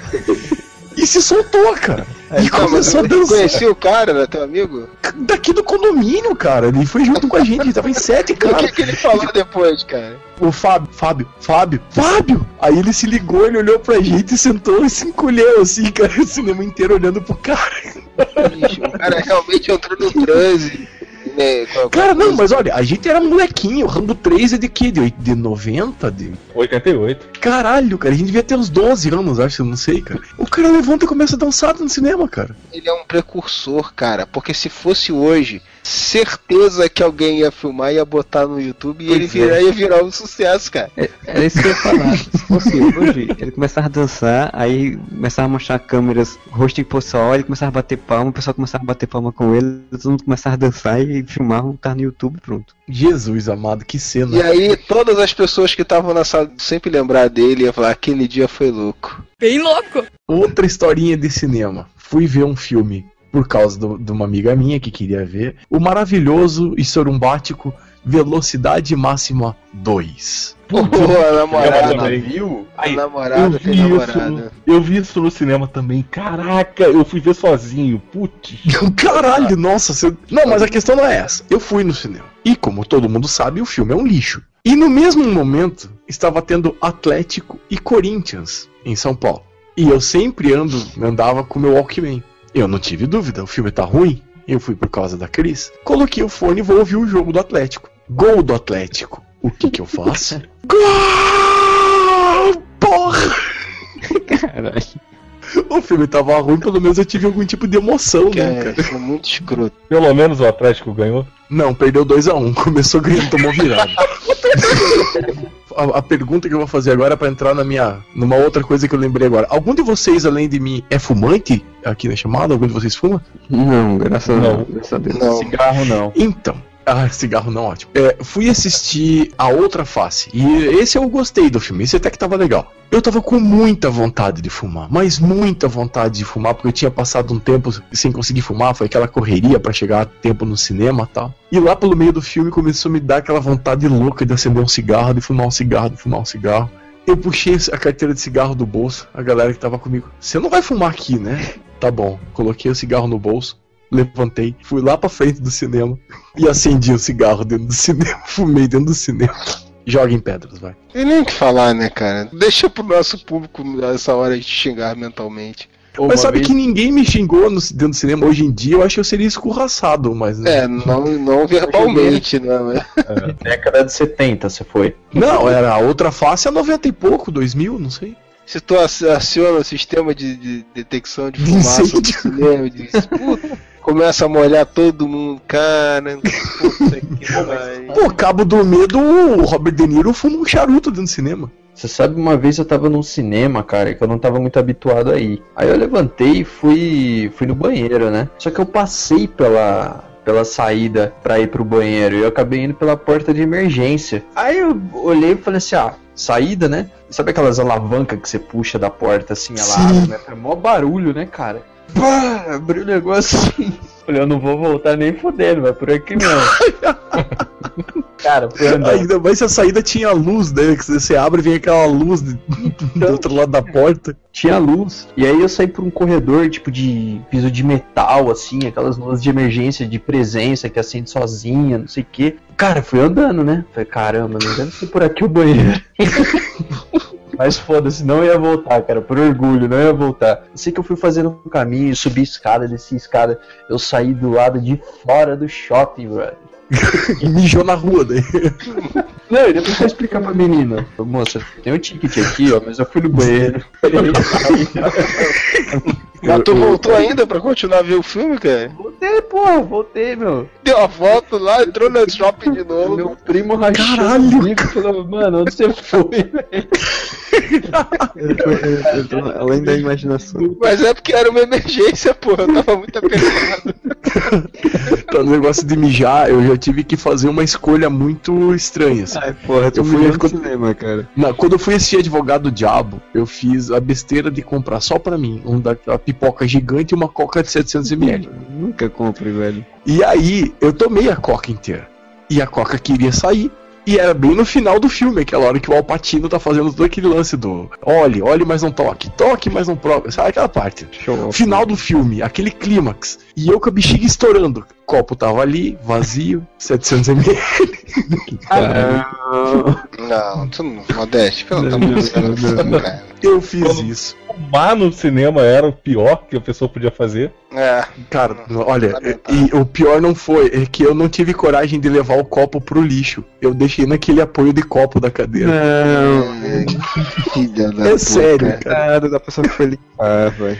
E se soltou, cara. E Então, começou a dançar. conhecia o cara, né, teu amigo? Daqui do condomínio, cara. Ele foi junto com a gente, ele tava em sete, O que, cara. que ele falou depois, cara? O Fábio, Fábio, Fábio, Fábio! Aí ele se ligou, ele olhou pra gente, sentou e se encolheu assim, cara, o cinema inteiro olhando pro cara. Bicho, o cara realmente entrou no transe. Né, a- Cara, não, mas olha, a gente era molequinho, o Rambo 3 é de quê? De, de 90? De... 88. Caralho, cara, a gente devia ter uns 12 anos, acho, eu não sei, cara. O cara levanta e começa a dançar no cinema, cara. Ele é um precursor, cara. Porque se fosse hoje, certeza que alguém ia filmar, ia botar no YouTube e Pois ele é. virar, ia virar um sucesso, cara. É- Era isso que eu ia falar. Se fosse hoje, ele começava a dançar, aí começava a mostrar câmeras, rosto em posição, ele começava a bater palma, o pessoal começava a bater palma com ele, todo mundo começava a dançar e filmavam, tá no YouTube pronto. Jesus amado, que cena. E aí, todas as pessoas que estavam na sala sempre lembrar dele ia falar: aquele dia foi louco. Bem louco. Outra historinha de cinema. Fui ver um filme por causa do- de uma amiga minha que queria ver. O maravilhoso e sorumbático Velocidade Máxima 2. Pô, a namorada. Viu? A Eu namorada tem vi, namorada. isso, eu vi isso no cinema também. Caraca, eu fui ver sozinho. Putz. Caralho, nossa. Você... Não, mas a questão não é essa. Eu fui no cinema. E como todo mundo sabe, o filme é um lixo. E no mesmo momento, estava tendo Atlético e Corinthians em São Paulo. E eu sempre ando, andava com meu Walkman. Eu não tive dúvida, o filme tá ruim. Eu fui por causa da Cris. Coloquei o fone e vou ouvir o jogo do Atlético. Gol do Atlético. O que que eu faço? Gol! Porra! Caralho. O filme tava ruim, pelo menos eu tive algum tipo de emoção, né, cara? Cara, foi muito escroto. Pelo menos o Atlético ganhou. Não, perdeu 2x1. Começou ganhando, tomou virada. a, a pergunta que eu vou fazer agora é pra entrar na minha. numa outra coisa que eu lembrei agora. Algum de vocês, além de mim, é fumante aqui na chamada? Algum de vocês fuma? Não, graças, Não. A, graças a Deus. Não, Cigarro não. Então. Ah, cigarro não, ótimo. É, fui assistir A Outra Face. E esse eu gostei do filme. Esse até que tava legal. Eu tava com muita vontade de fumar. Mas muita vontade de fumar. Porque eu tinha passado um tempo sem conseguir fumar. Foi aquela correria pra chegar a tempo no cinema tal. E lá pelo meio do filme começou a me dar aquela vontade louca de acender um cigarro, de fumar um cigarro, de fumar um cigarro. Eu puxei a carteira de cigarro do bolso. A galera que tava comigo. Você não vai fumar aqui, né? Tá bom. Coloquei o cigarro no bolso levantei, fui lá pra frente do cinema e acendi o cigarro dentro do cinema, fumei dentro do cinema. Joga em pedras, vai. Tem nem o que falar, né, cara? Deixa pro nosso público essa hora de xingar mentalmente. Uma mas sabe vez- que ninguém me xingou no, dentro do cinema hoje em dia, eu acho que eu seria escorraçado, mas. É, não, não verbalmente, né? Mas... Década de 70 você foi. Não, era a outra face a 90 e pouco, 2000, não sei. Se tu ac- aciona o sistema de, de detecção de fumaça Incêndio. cinema e diz, puta, começa a molhar todo mundo, cara. Puta que pariu. Pô, Cabo do Medo, o Robert De Niro fuma um charuto dentro do cinema. Você sabe, uma vez eu tava num cinema, cara, que eu não tava muito habituado aí. Aí eu levantei e fui, fui no banheiro, né? Só que eu passei pela, pela saída pra ir pro banheiro e eu acabei indo pela porta de emergência. Aí eu olhei e falei assim, ah, saída, né? Sabe aquelas alavancas que você puxa da porta assim, ela Sim. abre, né? Foi mó barulho, né, cara? Pá, abriu o negócio assim. Falei, eu não vou voltar nem fodendo, vai por aqui mesmo. cara, foi andando. Ainda mais se a saída tinha luz, né? Que você abre e vem aquela luz de- do outro lado da porta. tinha luz. E aí eu saí por um corredor, tipo, de piso de metal, assim, aquelas luzes de emergência, de presença que acende sozinha, não sei o quê. Cara, fui andando, né? Falei, caramba, não deve ser por aqui o banheiro. Mas foda-se, não ia voltar, cara, por orgulho, não ia voltar. Eu sei que eu fui fazendo um caminho, subi escada, desci escada, eu saí do lado de fora do shopping, brother. E mijou na rua daí. Não, e depois eu explicar pra menina. Moça, tem um ticket aqui, ó, mas eu fui no banheiro. Mas tu voltou ainda pra continuar a ver o filme, cara? Voltei, porra, voltei, meu. Deu a volta lá, entrou no shopping de novo. Meu primo rachou Caralho, o bico, falou, mano, onde você foi, velho? Além da imaginação. Mas é porque era uma emergência, porra. Eu tava muito apertado. Pra negócio de mijar, eu já tive que fazer uma escolha muito estranha. assim. Ai, porra, tu Eu fui no quando- cinema, cara. Na- quando eu fui assistir Advogado do Diabo, eu fiz a besteira de comprar só pra mim um daquela pipoca gigante e uma coca de 700ml. Nunca compre, velho. E aí, eu tomei a coca inteira. E a coca queria sair. E era bem no final do filme, aquela hora que o Alpatino tá fazendo todo aquele lance do olhe, olhe, mas não toque, toque, mas não prove. Sabe aquela parte? Show. Final do filme, aquele clímax. E eu com a bexiga estourando. O copo tava ali, vazio, 700ml. Não, tu não. Modeste, pelo amor de Deus. Eu fiz Quando- isso. Fumar no cinema era o pior que a pessoa podia fazer. É. Cara, olha, Lamentável. e o pior não foi, é que eu não tive coragem de levar o copo pro lixo. Eu deixei naquele apoio de copo da cadeira. Não, Filha da É puta. sério, cara. cara, da pessoa que foi limpar, velho.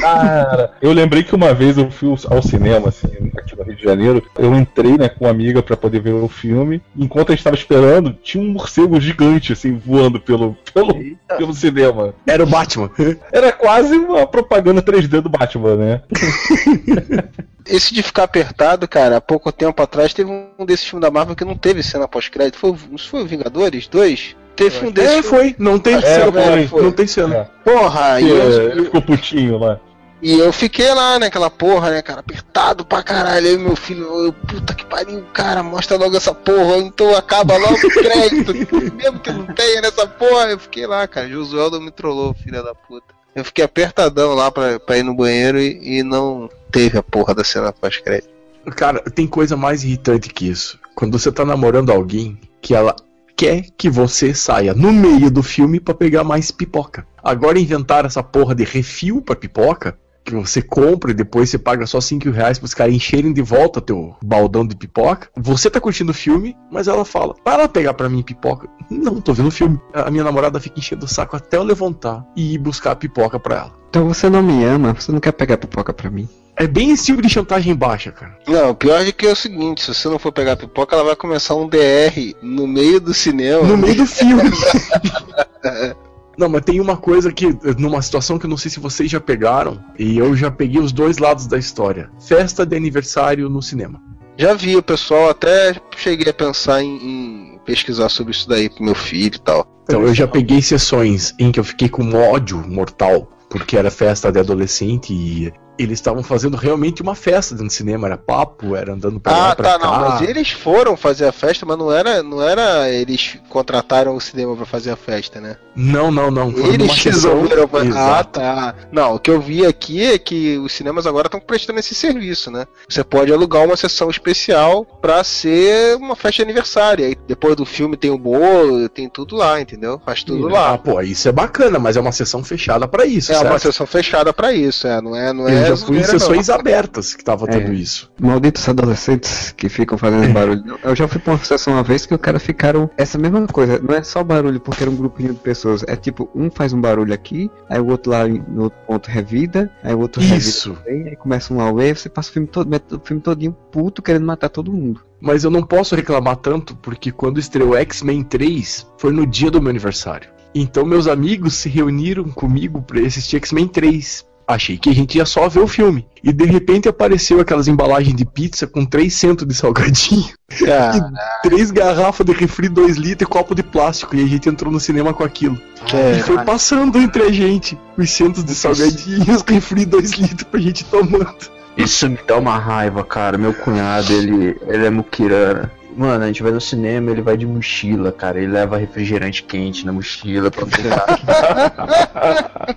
Cara, eu lembrei que uma vez eu fui ao cinema, assim, aqui no Rio de Janeiro. Eu entrei, né, com uma amiga pra poder ver o filme. Enquanto a gente tava esperando, tinha um morcego gigante, assim, voando pelo, pelo, pelo cinema. Era o Batman. Era quase uma propaganda 3D do Batman, né? Esse de ficar apertado, cara, há pouco tempo atrás teve um desses filmes da Marvel que não teve cena pós-crédito. Foi, foi o Vingadores 2? Teve um desses. É, foi. Não tem É, cena, foi, foi. Não tem cena. É. Porra, e eu, ele ficou putinho lá. e eu fiquei lá, né, aquela porra, né, cara, apertado pra caralho. Aí meu filho, eu, puta que pariu, cara, mostra logo essa porra, então acaba logo o crédito, mesmo que não tenha nessa porra. Eu fiquei lá, cara, Josueldo me trollou, filha da puta. Eu fiquei apertadão lá pra, pra ir no banheiro e, e não teve a porra da cena pós-crédito. Cara, tem coisa mais irritante que isso. Quando você tá namorando alguém que ela quer que você saia no meio do filme pra pegar mais pipoca. Agora inventaram essa porra de refil pra pipoca. Que você compra e depois você paga só 5 reais pros caras encherem de volta teu baldão de pipoca. Você tá curtindo o filme, mas ela fala: Para pegar pra mim pipoca. Não, tô vendo o filme. A minha namorada fica enchendo o saco até eu levantar e ir buscar a pipoca pra ela. Então você não me ama, você não quer pegar pipoca pra mim. É bem esse tipo de chantagem baixa, cara. Não, o pior é que é o seguinte, se você não for pegar pipoca, ela vai começar um DR no meio do cinema. No meio do filme. Não, mas tem uma coisa que, numa situação que eu não sei se vocês já pegaram, e eu já peguei os dois lados da história: festa de aniversário no cinema. Já vi o pessoal, até cheguei a pensar em, em pesquisar sobre isso daí pro meu filho e tal. Então, eu já peguei sessões em que eu fiquei com ódio mortal, porque era festa de adolescente e eles estavam fazendo realmente uma festa dentro do cinema, era papo, era andando pra lá Ah, pra tá, cá. não, mas eles foram fazer a festa, mas não era, não era eles contrataram o cinema pra fazer a festa, né? Não, não, não. Foi Eles sessão. fazer. Ah, tá. Não, o que eu vi aqui é que os cinemas agora estão prestando esse serviço, né? Você pode alugar uma sessão especial pra ser uma festa de aniversário. Aí depois do filme tem o bolo, tem tudo lá, entendeu? Faz tudo Ah, lá. pô, isso é bacana, mas é uma sessão fechada pra isso, É uma certo? sessão fechada pra isso, é, não é, não é já fui em zoeira, não. sessões abertas que tava É. tendo isso. Malditos adolescentes que ficam fazendo barulho. Eu já fui pra uma sessão uma vez que os caras ficaram. Essa mesma coisa, não é só barulho porque era um grupinho de pessoas. É tipo, um faz um barulho aqui, aí o outro lá no outro ponto revida, aí o outro Isso. revida também, aí começa um auê, você passa o filme todo, mete o filme todinho puto querendo matar todo mundo. Mas eu não posso reclamar tanto porque quando estreou X-Men 3 foi no dia do meu aniversário. Então meus amigos se reuniram comigo pra assistir X-Men 3. Achei que a gente ia só ver o filme. E de repente apareceu aquelas embalagens de pizza com 3 centos de salgadinho, Cara, três garrafas de refri 2 litros e copo de plástico. E a gente entrou no cinema com aquilo. É. E foi passando entre a gente os centos de salgadinhos, refri 2 litros pra gente tomando. Isso me dá uma raiva, cara. Meu cunhado, ele, ele é muquirana. Mano, a gente vai no cinema, ele vai de mochila, cara. Ele leva refrigerante quente na mochila pra pegar.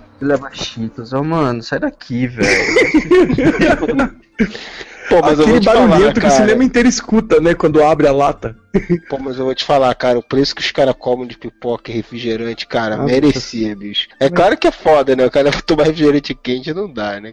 ele leva cheetos. Ó, mano, sai daqui, velho. Pô, mas eu Aquele vou te falar, barulhento que o cinema inteiro escuta, né? Quando abre a lata. Pô, mas eu vou te falar, cara, o preço que os caras comem de pipoca e refrigerante, cara, Nossa. merecia, bicho. É claro que é foda, né? O cara tomar refrigerante quente não dá, né?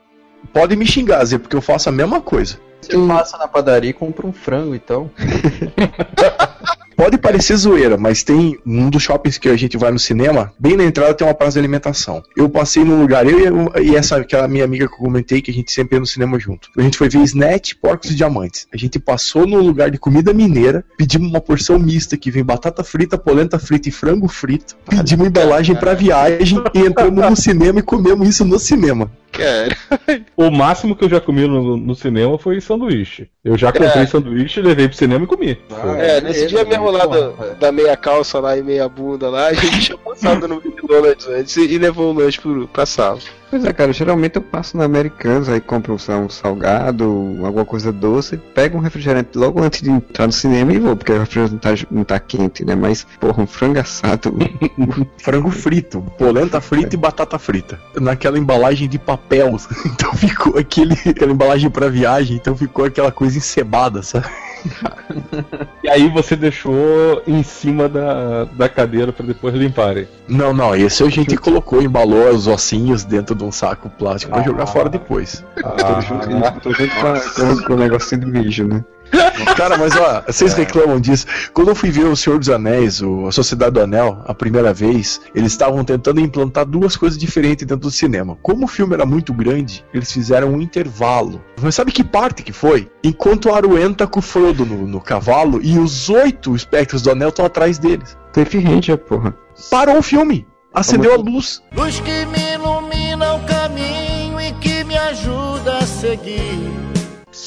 Pode me xingar, Zé, porque eu faço a mesma coisa. Você passa na padaria e compra um frango, então. Pode parecer zoeira, mas tem um dos shoppings que a gente vai no cinema, bem na entrada tem uma praça de alimentação. Eu passei num lugar, eu e essa aquela minha amiga que eu comentei que a gente sempre ia no cinema junto. A gente foi ver Snatch, Porcos e Diamantes. A gente passou no lugar de comida mineira, pedimos uma porção mista que vem batata frita, polenta frita e frango frito. Pedimos embalagem pra viagem e entramos no cinema e comemos isso no cinema. Cara, O máximo que eu já comi no, no cinema foi sanduíche. Eu já comprei É. sanduíche, levei pro cinema e comi. é, nesse dia mesmo lá do- da meia calça lá e meia bunda lá, a gente tinha passado no McDonald's antes e levou o lanche pro, pra sala. Pois é, cara, geralmente eu passo na Americanas, aí compro um salgado, alguma coisa doce, pego um refrigerante logo antes de entrar no cinema e vou, porque o refrigerante não tá, não tá quente, né? Mas, porra, um frango assado. Frango frito, polenta frita e batata frita. Naquela embalagem de papel. Então ficou aquele, aquela embalagem pra viagem, então ficou aquela coisa encebada, sabe? E aí você deixou em cima da, da cadeira pra depois limparem. Não, não, esse a gente colocou, embalou os ossinhos dentro de um saco plástico pra jogar fora depois. tô junto, tô junto com, com, com o negocinho de mijo, né? Cara, mas ó, vocês reclamam disso. Quando eu fui ver O Senhor dos Anéis, o, a Sociedade do Anel, a primeira vez, eles estavam tentando implantar duas coisas diferentes dentro do cinema. Como o filme era muito grande, eles fizeram um intervalo. Mas sabe que parte que foi? Enquanto o Aruento tá com o Frodo no, no cavalo e os oito espectros do anel estão atrás deles. Cliff Ranger, porra. Parou o filme. Acendeu a luz. Luz que me ilumina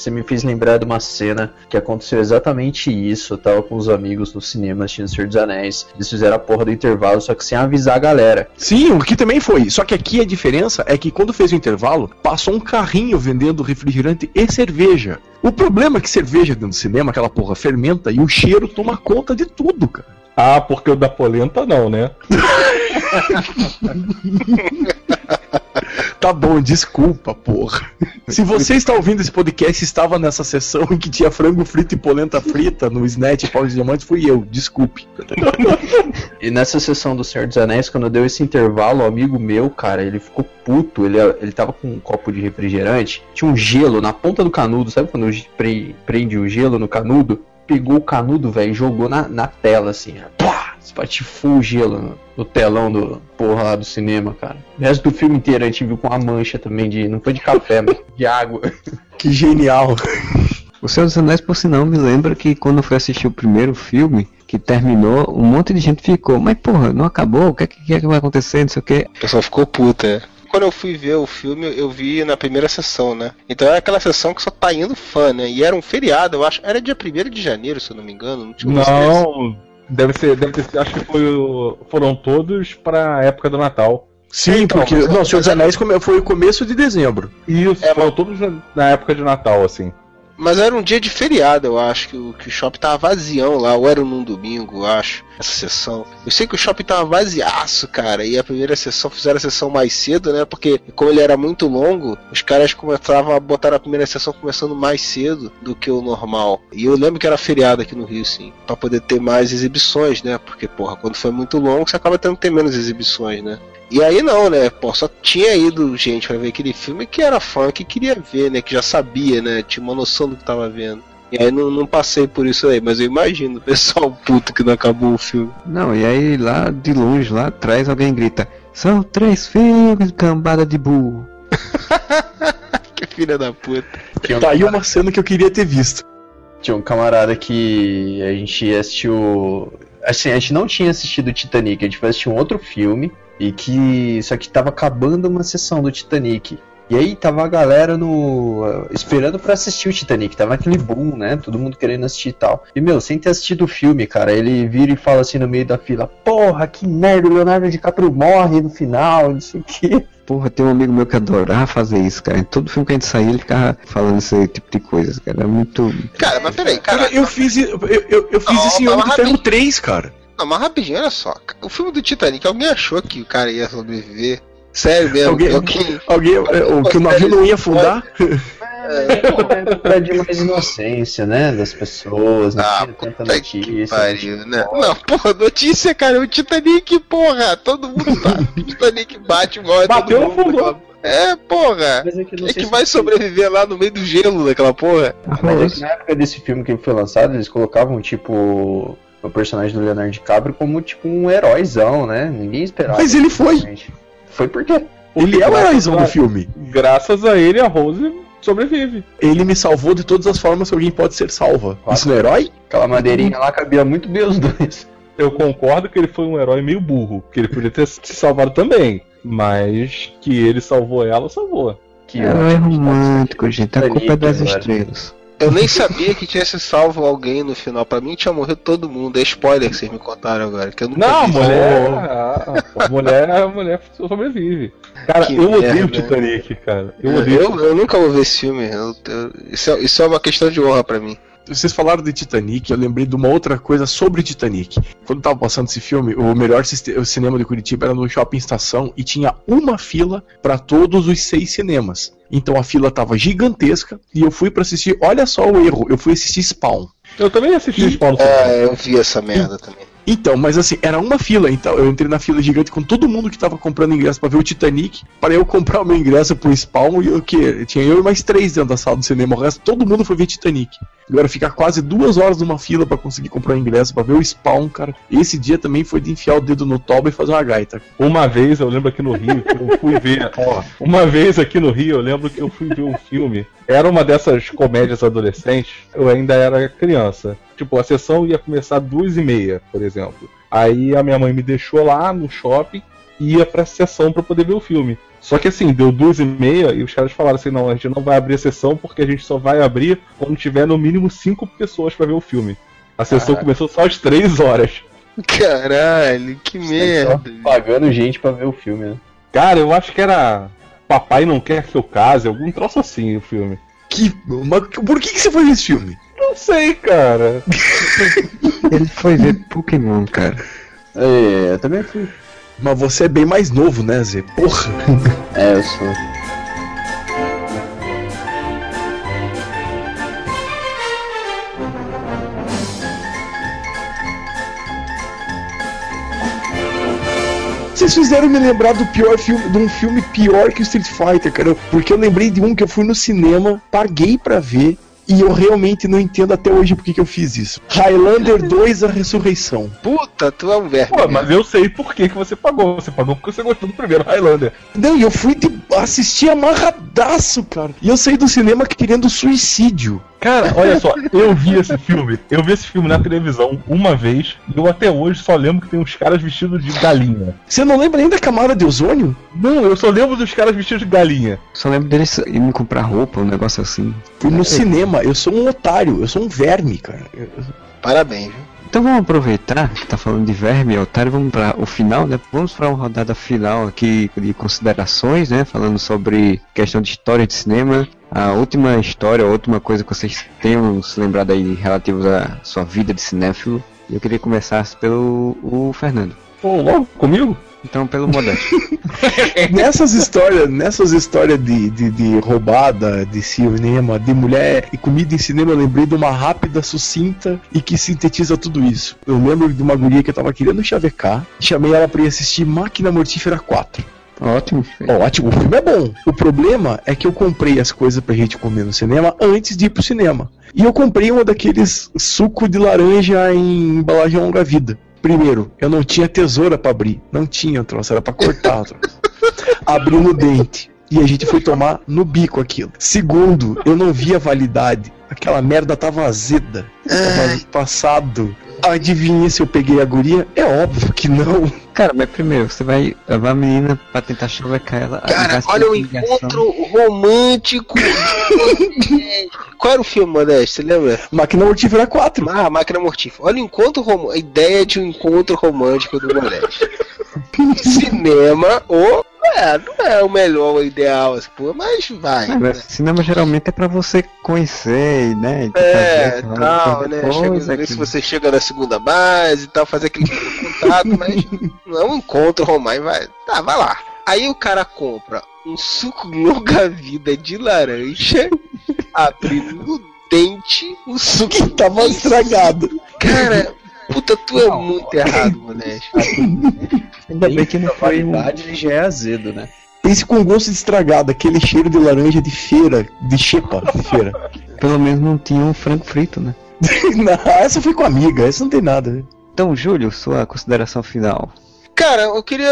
Você me fez lembrar de uma cena que aconteceu exatamente isso. Eu tava com os amigos no cinema assistindo Senhor dos Anéis. Eles fizeram a porra do intervalo, só que sem avisar a galera. Sim, o que também foi. Só que aqui a diferença é que quando fez o intervalo, passou um carrinho vendendo refrigerante e cerveja. O problema é que cerveja dentro do cinema, aquela porra fermenta e o cheiro toma conta de tudo, cara. Ah, porque o da polenta não, né? Tá bom, desculpa, porra. Se você está ouvindo esse podcast e estava nessa sessão em que tinha frango frito e polenta frita no Snatch Pau de Diamantes, fui eu, desculpe. E nessa sessão do Senhor dos Anéis, quando deu esse intervalo, um amigo meu, cara, ele ficou puto. Ele, ele tava com um copo de refrigerante, tinha um gelo na ponta do canudo, sabe quando pre- prende o gelo no canudo? Pegou o canudo, velho, e jogou na, na tela, assim, ó. Pá! Espatifou o gelo no, no telão do porra lá do cinema, cara. O resto do filme inteiro a gente viu com uma mancha também de. Não foi de café, mas de água. Que genial. O Senhor dos Anéis, por sinal, me lembra que quando eu fui assistir o primeiro filme, que terminou, um monte de gente ficou, mas porra, não acabou? O que é que, que é que vai acontecer? Não sei o que. O pessoal ficou puta, é. Quando eu fui ver o filme, eu vi na primeira sessão, né? Então era aquela sessão que só tá indo fã, né? E era um feriado, eu acho. Era dia 1 de janeiro, se eu não me engano. Não tinha Não, deve ser, deve ter, acho que foi, o- foram todos pra época do Natal. Sim, Então, porque. mas- Não, Senhor dos Anéis foi o começo de dezembro. Isso, É, foram todos na época de Natal, assim. Mas era um dia de feriado, eu acho, que o, que o shopping tava vazião lá, ou era num domingo, eu acho, essa sessão. Eu sei que o shopping tava vaziaço, cara, e a primeira sessão fizeram a sessão mais cedo, né? Porque como ele era muito longo, os caras começavam a botar a primeira sessão começando mais cedo do que o normal. E eu lembro que era feriado aqui no Rio, sim, pra poder ter mais exibições, né? Porque, porra, quando foi muito longo, você acaba tendo que ter menos exibições, né? E aí não, né? Pô, só tinha ido gente pra ver aquele filme que era fã, que queria ver, né? Que já sabia, né? Tinha uma noção do que tava vendo. E aí não, não passei por isso aí, mas eu imagino o pessoal puto que não acabou o filme. Não, e aí lá de longe, lá atrás, alguém grita: São três filmes, cambada de burro. Que filha da puta. Tá aí uma cena que eu queria ter visto. Tinha um camarada que a gente assistiu. Assim, a gente não tinha assistido Titanic, a gente foi assistir um outro filme. E que. Só que tava acabando uma sessão do Titanic. E aí tava a galera no. esperando pra assistir o Titanic. Tava aquele boom, né? Todo mundo querendo assistir e tal. E, meu, sem ter assistido o filme, cara, ele vira e fala assim no meio da fila: Porra, que merda, o Leonardo DiCaprio morre no final, não sei o quê. Porra, tem um amigo meu que adorava fazer isso, cara. Em todo filme que a gente saía, ele ficava falando esse tipo de coisa, cara. É muito. Cara, mas peraí, Cara, cara. eu fiz, eu, eu, eu fiz Não, esse Homem de Ferro rapidinho. 3, cara. Não, mas rapidinho, olha só. O filme do Titanic, alguém achou que o cara ia sobreviver? Sério mesmo? Alguém- alguém... Alguém, é, o, que o navio não ia afundar? É, época de mais inocência, né? Das pessoas, não Ah, tanta que notícia. pariu, né? Não, porra, notícia, cara, o Titanic, porra, todo mundo sabe. O Titanic bate, morre Bateu, afundou. É, porra. Mas é que, É que vai sobreviver lá no meio do gelo daquela porra. Mas é que na época desse filme que foi lançado, eles colocavam, tipo, o personagem do Leonardo DiCaprio como, tipo, um heróizão, né? Ninguém esperava. Mas ele foi. Gente. Foi por quê? Ele é o heróizão do filme. Graças a ele, a Rose sobrevive. Ele me salvou de todas as formas que alguém pode ser salva. Isso não é herói? Aquela madeirinha lá cabia muito bem os dois. Eu concordo que ele foi um herói meio burro, que ele podia ter se salvado também, mas que ele salvou ela, salvou. Que Herói romântico, gente. A culpa é das Titanic, estrelas. Eu nem sabia que tinha se salvo alguém no final. Pra mim tinha morrido todo mundo. É spoiler que vocês me contaram agora. Que eu nunca Não, a vi. mulher, a, a mulher, a mulher sobrevive. Cara, Que eu odeio merda. o Titanic, cara. Eu Eu, odeio. eu, eu nunca vou ver esse filme. Eu- eu- isso, é, isso é uma questão de honra pra mim. Vocês falaram de Titanic, eu lembrei de uma outra coisa sobre Titanic. Quando tava passando esse filme, o melhor o cinema de Curitiba era no Shopping Estação e tinha uma fila para todos os seis cinemas. Então a fila tava gigantesca e eu fui para assistir. Olha só o erro, eu fui assistir Spawn. Eu também assisti Spawn no cinema. É, eu vi essa merda também. Então, mas assim, era uma fila, então eu entrei na fila gigante com todo mundo que tava comprando ingresso pra ver o Titanic, para eu comprar o meu ingresso pro Spawn e o que? Tinha eu e mais três dentro da sala do cinema, o resto todo mundo foi ver Titanic. Agora ficar quase duas horas numa fila pra conseguir comprar o ingresso pra ver o Spawn, cara. Esse dia também foi de enfiar o dedo no toba e fazer uma gaita. Uma vez, eu lembro aqui no Rio, que eu fui ver. ó, uma vez aqui no Rio, eu lembro que eu fui ver um filme. Era uma dessas comédias adolescentes, eu ainda era criança. Tipo, a sessão ia começar duas e meia, por exemplo. Aí a minha mãe me deixou lá no shopping e ia pra sessão pra poder ver o filme. Só que assim, deu duas e meia e os caras falaram assim: não, a gente não vai abrir a sessão porque a gente só vai abrir quando tiver no mínimo cinco pessoas pra ver o filme. A sessão começou só às três horas. Caralho, que merda. Pagando gente pra ver o filme, né? Cara, eu acho que era Papai Não Quer Que Eu Case, algum troço assim o filme. Que, mas por que, que você foi ver esse filme? Não sei, cara. Ele foi ver Pokémon, cara. É, eu também fui. Mas você é bem mais novo, né, Zé? Porra! É, eu sou. Vocês fizeram me lembrar do pior filme, de um filme pior que o Street Fighter, cara. Porque eu lembrei de um que eu fui no cinema, paguei pra ver. E eu realmente não entendo até hoje por que que eu fiz isso. Highlander 2 A Ressurreição. Puta, tu é um verme. Pô, mas eu sei por que, que você pagou. Você pagou porque você gostou do primeiro Highlander. Não, e eu fui de assistir amarradaço, cara. E eu saí do cinema querendo suicídio. Cara, olha só, eu vi esse filme. Eu vi esse filme na televisão uma vez e eu até hoje só lembro que tem uns caras vestidos de galinha. Você não lembra nem da camada de ozônio? Não, eu só lembro dos caras vestidos de galinha. Só lembro deles indo comprar roupa, um negócio assim. Fui no cinema, eu sou um otário, eu sou um verme, cara. Eu- Parabéns, viu? Então vamos aproveitar que tá falando de verme e otário, vamos para o final, né? Vamos para uma rodada final aqui de considerações, né? Falando sobre questão de história de cinema. A última história, a última coisa que vocês tenham se lembrado aí relativos à sua vida de cinéfilo. E eu queria começar pelo o Fernando. Pô, logo comigo? Então pelo Modesto. nessas histórias, nessas histórias de, de, de roubada de cinema, de mulher e comida em cinema, eu lembrei de uma rápida, sucinta e que sintetiza tudo isso. Eu lembro de uma guria que eu tava querendo chavecar, chamei ela pra ir assistir Máquina Mortífera 4. Ótimo. Ótimo, o filme é bom. O problema é que eu comprei as coisas pra gente comer no cinema antes de ir pro cinema. E eu comprei uma daqueles suco de laranja em embalagem longa vida. Primeiro, eu não tinha tesoura pra abrir. Não tinha troço, era pra cortar. troço. Abri no dente. E a gente foi tomar no bico aquilo. Segundo, eu não via validade. Aquela merda tava azeda. Tava passado. Adivinha se eu peguei a guria? É óbvio que não. Cara, mas primeiro, você vai levar a menina pra tentar chavecar ela. Cara, olha o obrigação. encontro romântico. Qual era o filme, Modesto? Você lembra? Máquina Mortífera 4. Ah, Máquina Mortífera. Olha o encontro romântico. A ideia de um encontro romântico do Modesto. Cinema, ou. É, não é o melhor, o ideal, assim, pô, mas vai. Mas cinema geralmente é pra você conhecer, né? e É, falar tal, né? Chega, ver aquilo. se você chega na segunda base e tal, fazer aquele contato, mas não é um encontro romântico, vai. Tá, vai lá. Aí o cara compra um suco longa vida de laranja abrindo no dente o suco Que tava estragado. Cara, puta, tu é muito errado, moleque. Ainda bem que não foi um. validade ele já é azedo, né? Pense com gosto de estragado, aquele cheiro de laranja de feira, de xepa de feira. Pelo menos não tinha um frango frito, né? não, essa foi com a amiga, essa não tem nada. né? Então, Júlio, sua consideração final. Cara, eu queria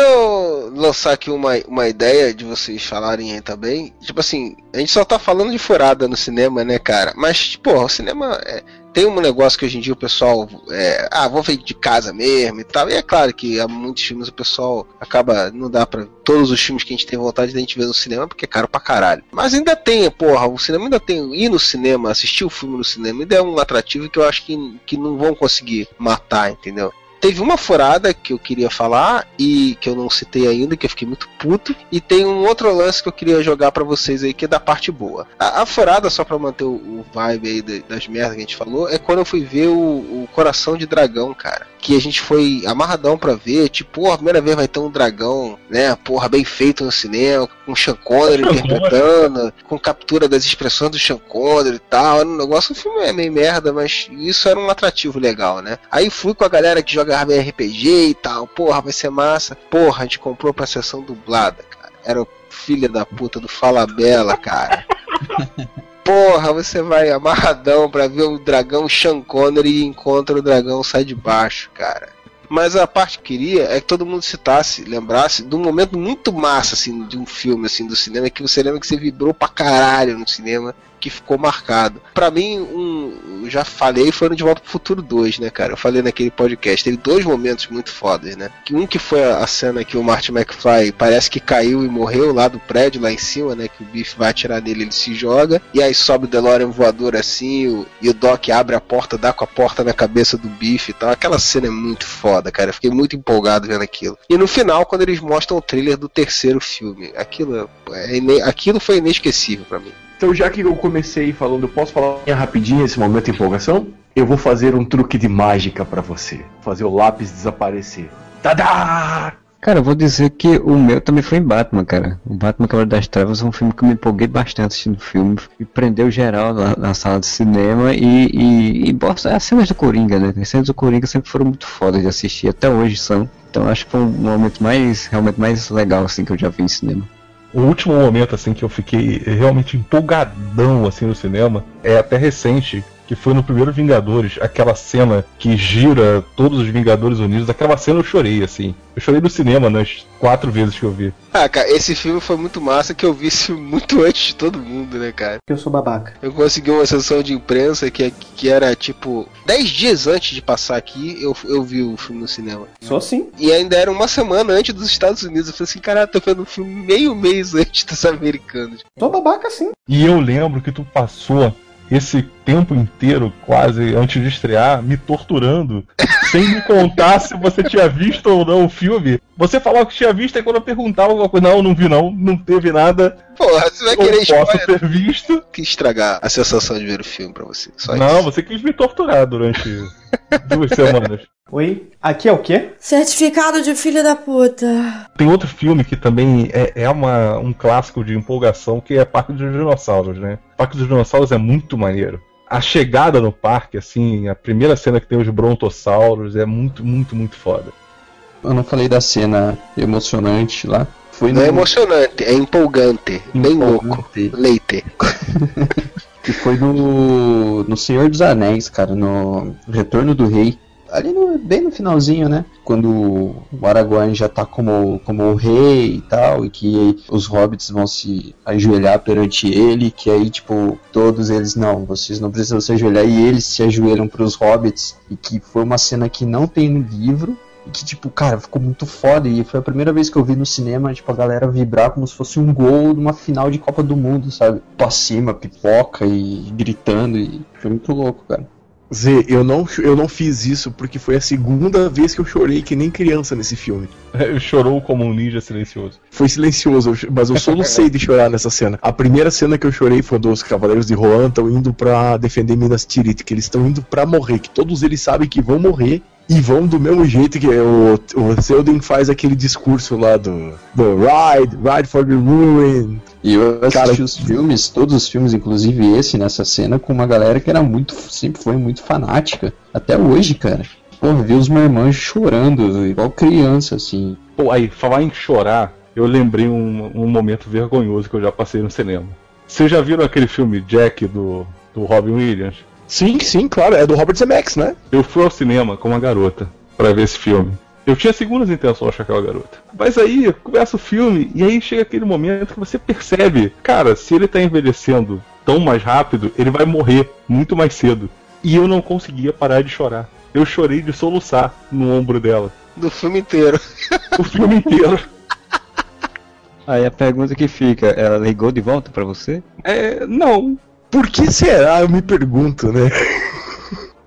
lançar aqui uma, uma ideia de vocês falarem aí também. Tipo assim, a gente só tá falando de furada no cinema, né, cara? Mas, pô, o cinema é, tem um negócio que hoje em dia o pessoal. É, ah, vou ver de casa mesmo e tal. E é claro que há muitos filmes o pessoal acaba. Não dá pra. Todos os filmes que a gente tem vontade de a gente ver no cinema porque é caro pra caralho. Mas ainda tem, porra, o cinema ainda tem. Ir no cinema, assistir o filme no cinema, ainda é um atrativo que eu acho que, que não vão conseguir matar, entendeu? Teve uma furada que eu queria falar e que eu não citei ainda, que eu fiquei muito puto. E tem um outro lance que eu queria jogar pra vocês aí, que é da parte boa. A, a furada, só pra manter o, o vibe aí da- das merdas que a gente falou, é quando eu fui ver o, o Coração de Dragão, cara. Que a gente foi amarradão pra ver, tipo, porra, a primeira vez vai ter um dragão, né? Porra, bem feito no cinema, com Sean Connery interpretando, com captura das expressões do Sean Connery e tal. Era um negócio, o filme é meio merda, mas isso era um atrativo legal, né? Aí fui com a galera que joga RPG e tal, porra, vai ser massa. Porra, a gente comprou pra sessão dublada, cara. Era o filho da puta do Fala Bela, cara. Porra, você vai amarradão pra ver o dragão Sean Connery e encontra o dragão sai de baixo, cara. Mas a parte que queria é que todo mundo citasse, lembrasse de um momento muito massa, assim, de um filme, assim, do cinema, que você lembra que você vibrou pra caralho no cinema, que ficou marcado. Pra mim, um, já falei, foi no De Volta pro Futuro 2, né, cara? Eu falei naquele podcast, teve dois momentos muito fodas, né? Um que foi a cena que o Martin McFly parece que caiu e morreu lá do prédio, lá em cima, né? Que o Biff vai atirar nele, ele se joga, e aí sobe o DeLorean voador assim, o- e o Doc abre a porta, dá com a porta na cabeça do Biff e tal. Aquela cena é muito foda, cara. Eu fiquei muito empolgado vendo aquilo. E no final, quando eles mostram o trailer do terceiro filme, aquilo, é ine- aquilo foi inesquecível pra mim. Então, já que eu comecei falando, eu posso falar rapidinho esse momento de empolgação? Eu vou fazer um truque de mágica pra você. Fazer o lápis desaparecer. Tadá! Cara, eu vou dizer que o meu também foi em Batman, cara. O Batman Cavaleiro das Trevas é um filme que eu me empolguei bastante assistindo o filme. E prendeu geral na, na sala de cinema e, e, e bosta, as cenas do Coringa, né? As cenas do Coringa sempre foram muito fodas de assistir, até hoje são. Então acho que foi um momento mais, realmente mais legal, assim, que eu já vi em cinema. O último momento assim que eu fiquei realmente empolgadão assim no cinema é até recente, que foi no primeiro Vingadores, aquela cena que gira todos os Vingadores Unidos, aquela cena eu chorei assim. Eu chorei no cinema nas quatro vezes que eu vi. Ah, cara, esse filme foi muito massa que eu vi filme muito antes de todo mundo, né, cara? Eu sou babaca. Eu consegui uma sessão de imprensa que, que era tipo 10 dias antes de passar aqui, eu, eu vi o filme no cinema. Sou sim. E ainda era uma semana antes dos Estados Unidos. Eu falei assim, caralho, tô vendo o filme meio mês antes dos americanos. Sou babaca sim. E eu lembro que tu passou esse tempo inteiro, quase antes de estrear, me torturando, sem me contar se você tinha visto ou não o filme. Você falava que tinha visto, e quando eu perguntava alguma coisa, não, não vi não, não teve nada. Porra, você vai Não querer posso spoiler. ter visto. Que estragar a sensação de ver o filme pra você. Só Não, isso. você quis me torturar durante duas semanas. Oi, aqui é o quê? Certificado de filha da puta. Tem outro filme que também é, é uma, um clássico de empolgação, que é Parque dos Dinossauros, né? Parque dos Dinossauros é muito maneiro. A chegada no parque, assim, a primeira cena que tem os brontossauros é muito, muito, muito foda. Eu não falei da cena emocionante lá. Foi Não no, é emocionante, é empolgante. Bem louco. Empolgante. Leite. que foi no, no Senhor dos Anéis, cara, no Retorno do Rei. Ali no- bem no finalzinho, né? Quando o Aragorn já tá como, como o rei e tal, e que os hobbits vão se ajoelhar perante ele, que aí, tipo, todos eles, não, vocês não precisam se ajoelhar, e eles se ajoelham pros hobbits, e que foi uma cena que não tem no livro, e que, tipo, cara, ficou muito foda, e foi a primeira vez que eu vi no cinema, tipo, a galera vibrar como se fosse um gol numa final de Copa do Mundo, sabe? Pra cima, pipoca e gritando, e foi muito louco, cara. Zé, eu não, eu não fiz isso porque foi a segunda vez que eu chorei que nem criança nesse filme. Chorou como um ninja silencioso. Foi silencioso, eu- mas eu solucei de chorar nessa cena. A primeira cena que eu chorei foi dos Cavaleiros de Rohan estão indo pra defender Minas Tirith, que eles estão indo pra morrer, que todos eles sabem que vão morrer e vão do mesmo jeito que o, o Selden faz aquele discurso lá do, do Ride, Ride for the Ruin. E eu assisti Cara, os filmes, todos os filmes, inclusive esse nessa cena, com uma galera que era muito, sempre foi muito fanática. Até hoje, cara. Pô, vi os marmanjos chorando, igual criança, assim. Pô, aí, falar em chorar, eu lembrei um, um momento vergonhoso que eu já passei no cinema. Vocês já viram aquele filme Jack do, do Robin Williams? Sim, sim, claro, é do Robert Zemeckis, né? Eu fui ao cinema com uma garota pra ver esse filme. Eu tinha segundas intenções com aquela garota. Mas aí começa o filme e aí chega aquele momento que você percebe, cara, se ele tá envelhecendo tão mais rápido, ele vai morrer muito mais cedo. E eu não conseguia parar de chorar. Eu chorei de soluçar no ombro dela. Do filme inteiro. O filme inteiro. Aí a pergunta que fica, ela ligou de volta pra você? É, não. Por que será? Eu me pergunto, né?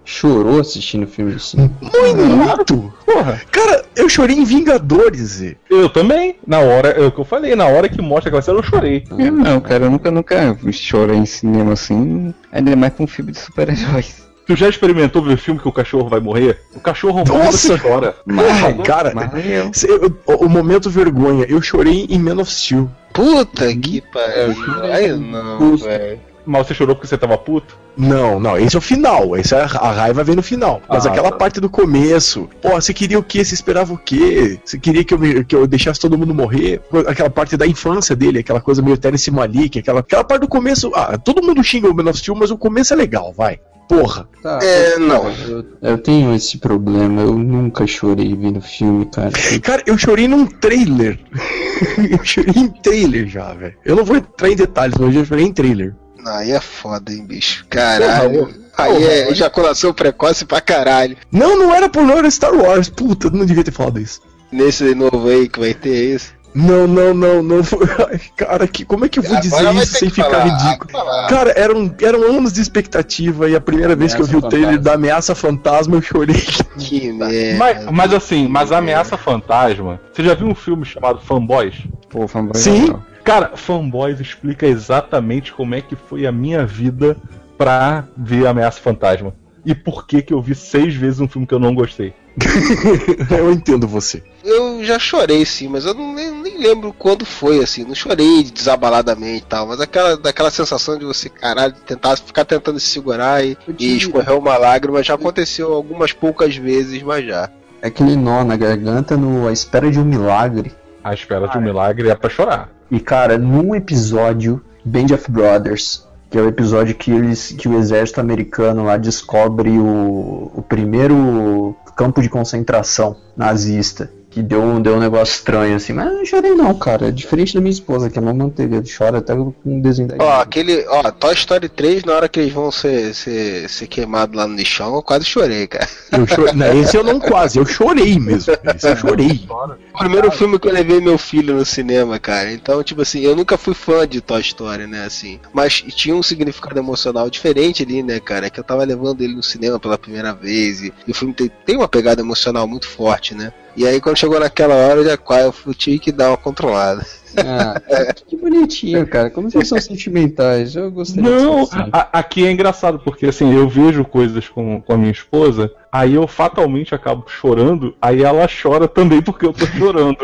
Chorou assistindo filme assim. Muito! Porra. Cara, eu chorei em Vingadores. Eu também. Na hora, é o que eu falei, na hora que mostra aquela cena eu chorei. Eu não, cara, eu nunca, nunca chorei em cinema assim, ainda mais com um filme de super-heróis. Tu já experimentou ver filme que o cachorro vai morrer? O cachorro morre Nossa! chora. Ai, cara, Mas cê- eu- o, o momento vergonha, eu chorei em Man of Steel. Puta que pariu. Ai, não, velho. Mas você chorou porque você tava puto? Não, não, esse é o final. Esse é a, a raiva vem no final. Mas Ah, aquela tá. parte do começo, pô, você queria o quê? Você esperava o quê? Você queria que eu, me- que eu deixasse todo mundo morrer? Aquela parte da infância dele, aquela coisa meio Terence Malik, aquela, aquela parte do começo. Ah, todo mundo xinga o Man of Steel, mas o começo é legal, vai. Porra. Tá, É, não. Eu, eu tenho esse problema, eu nunca chorei vendo filme, cara. Cara, eu chorei num trailer. eu chorei em trailer já, velho. Eu não vou entrar em detalhes, mas eu já chorei em trailer. Não, aí é foda, hein, bicho. Caralho. Porra, Aí é ejaculação precoce pra caralho. Não, não era por não, era Star Wars. Puta, eu não devia ter falado isso. Nesse novo aí que vai ter isso. Não, não, não, não. foi- Ai, Cara, que, como é que eu vou Agora dizer isso sem ficar falar, ridículo? falar. Cara, eram, eram anos de expectativa e a primeira vez que eu vi o Ameaça trailer Fantasma. da Ameaça Fantasma eu chorei. Que merda. Mas, mas assim, mas a ameaça fantasma. Você já viu um filme chamado Fanboys? pô, fanboy Sim. legal. Cara, Fanboys explica exatamente como é que foi a minha vida pra ver Ameaça Fantasma. E por que que eu vi seis vezes um filme que eu não gostei. eu entendo você. Eu já chorei sim, mas eu não, nem, nem lembro quando foi, assim. Não chorei desabaladamente e tal, mas aquela, daquela sensação de você, caralho, tentar ficar tentando se segurar e, e escorrer uma lágrima já aconteceu algumas poucas vezes, mas já. É aquele nó na garganta no A Espera de um Milagre. A espera de um milagre é pra chorar. E cara, num episódio, Band of Brothers, que é o episódio que eles que o exército americano lá descobre o, o primeiro campo de concentração nazista. Que deu, um- deu um negócio estranho assim, mas eu não chorei não, cara. É diferente da minha esposa, que é uma manteiga, chora até com um desenho da Ó, aquele, ó, Toy Story 3, na hora que eles vão ser, ser, ser queimados lá no lixão, eu quase chorei, cara. Eu chorei. Não, esse eu não quase, eu chorei mesmo. Esse eu chorei. O primeiro filme que eu levei meu filho no cinema, cara. Então, tipo assim, eu nunca fui fã de Toy Story, né, assim. Mas tinha um significado emocional diferente ali, né, cara? Que eu tava levando ele no cinema pela primeira vez. E, e o filme tem, tem uma pegada emocional muito forte, né? E aí, quando chegou naquela hora, eu já quase eu tive que dar uma controlada. Ah, que bonitinho, cara. Como vocês são sentimentais? Eu gostei Não, disso, assim. a- aqui é engraçado, porque assim, eu vejo coisas com, com a minha esposa, aí eu fatalmente acabo chorando, aí ela chora também porque eu tô chorando.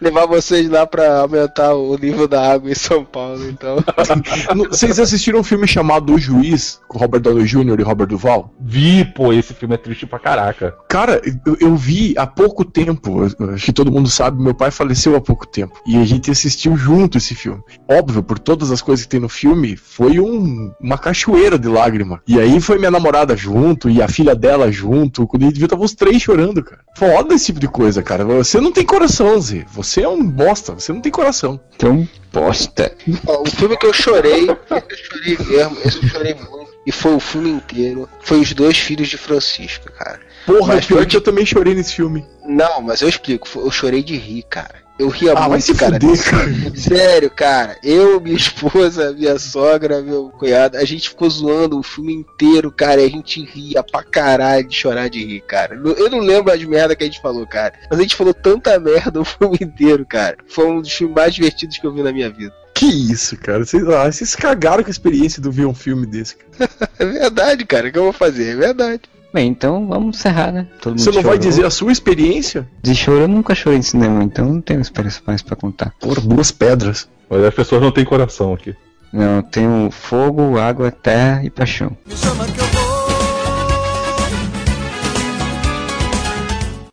Levar vocês lá pra aumentar o nível da água em São Paulo, então. Vocês assistiram um filme chamado O Juiz, com Robert Downey Jr. e Robert Duval? Vi, pô, esse filme é triste pra caraca. Cara, eu, eu vi há pouco tempo. Acho que todo mundo sabe, meu pai faleceu há pouco tempo. E a gente assistiu junto esse filme. Óbvio, por todas as coisas que tem no filme, foi um- uma cachoeira de lágrima. E aí foi minha namorada junto, e a filha dela junto. Quando a gente viu, tava os três chorando, cara. Foda esse tipo de coisa, cara. Você não tem coração, Zé. Você é um bosta, você não tem coração. Então, bosta. Ó, o filme que eu chorei, esse eu chorei mesmo, esse eu chorei muito. E foi o filme inteiro. Foi os dois filhos de Francisco, cara. Porra, Mas pior foi que eu também chorei nesse filme. Não, mas eu explico, eu chorei de rir, cara. Eu ria Ah, muito, cara. fuder, cara. Sério, cara. Eu, minha esposa, minha sogra, meu cunhado, a gente ficou zoando o filme inteiro, cara. E a gente ria pra caralho de chorar de rir, cara. Eu não lembro as merdas que a gente falou, cara. Mas a gente falou tanta merda o filme inteiro, cara. Foi um dos filmes mais divertidos que eu vi na minha vida. Que isso, cara. Vocês, ah, vocês cagaram com a experiência de ver um filme desse, cara. É verdade, cara. O que eu vou fazer? É verdade. Bem, então vamos encerrar, né? Todo mundo Você não vai chorou. dizer a sua experiência? De choro eu nunca chorei em cinema, então não tenho experiência mais pra contar. Por duas pedras. Mas as pessoas não têm coração aqui. Não, eu tenho fogo, água, terra e paixão.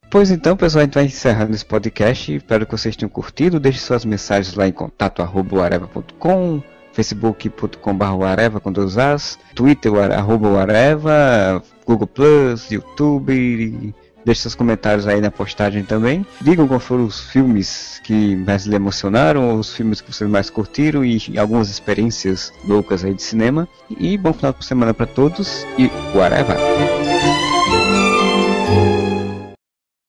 Pois então, pessoal, a gente vai encerrando esse podcast. Espero que vocês tenham curtido. Deixe suas mensagens lá em contato arroba areva.com, facebook.com.br com dois as, twitter arroba areva, google plus, youtube. Deixe seus comentários aí na postagem também. Digam quais foram os filmes que mais lhe emocionaram, os filmes que vocês mais curtiram e algumas experiências loucas aí de cinema. E bom final de semana para todos e whatever!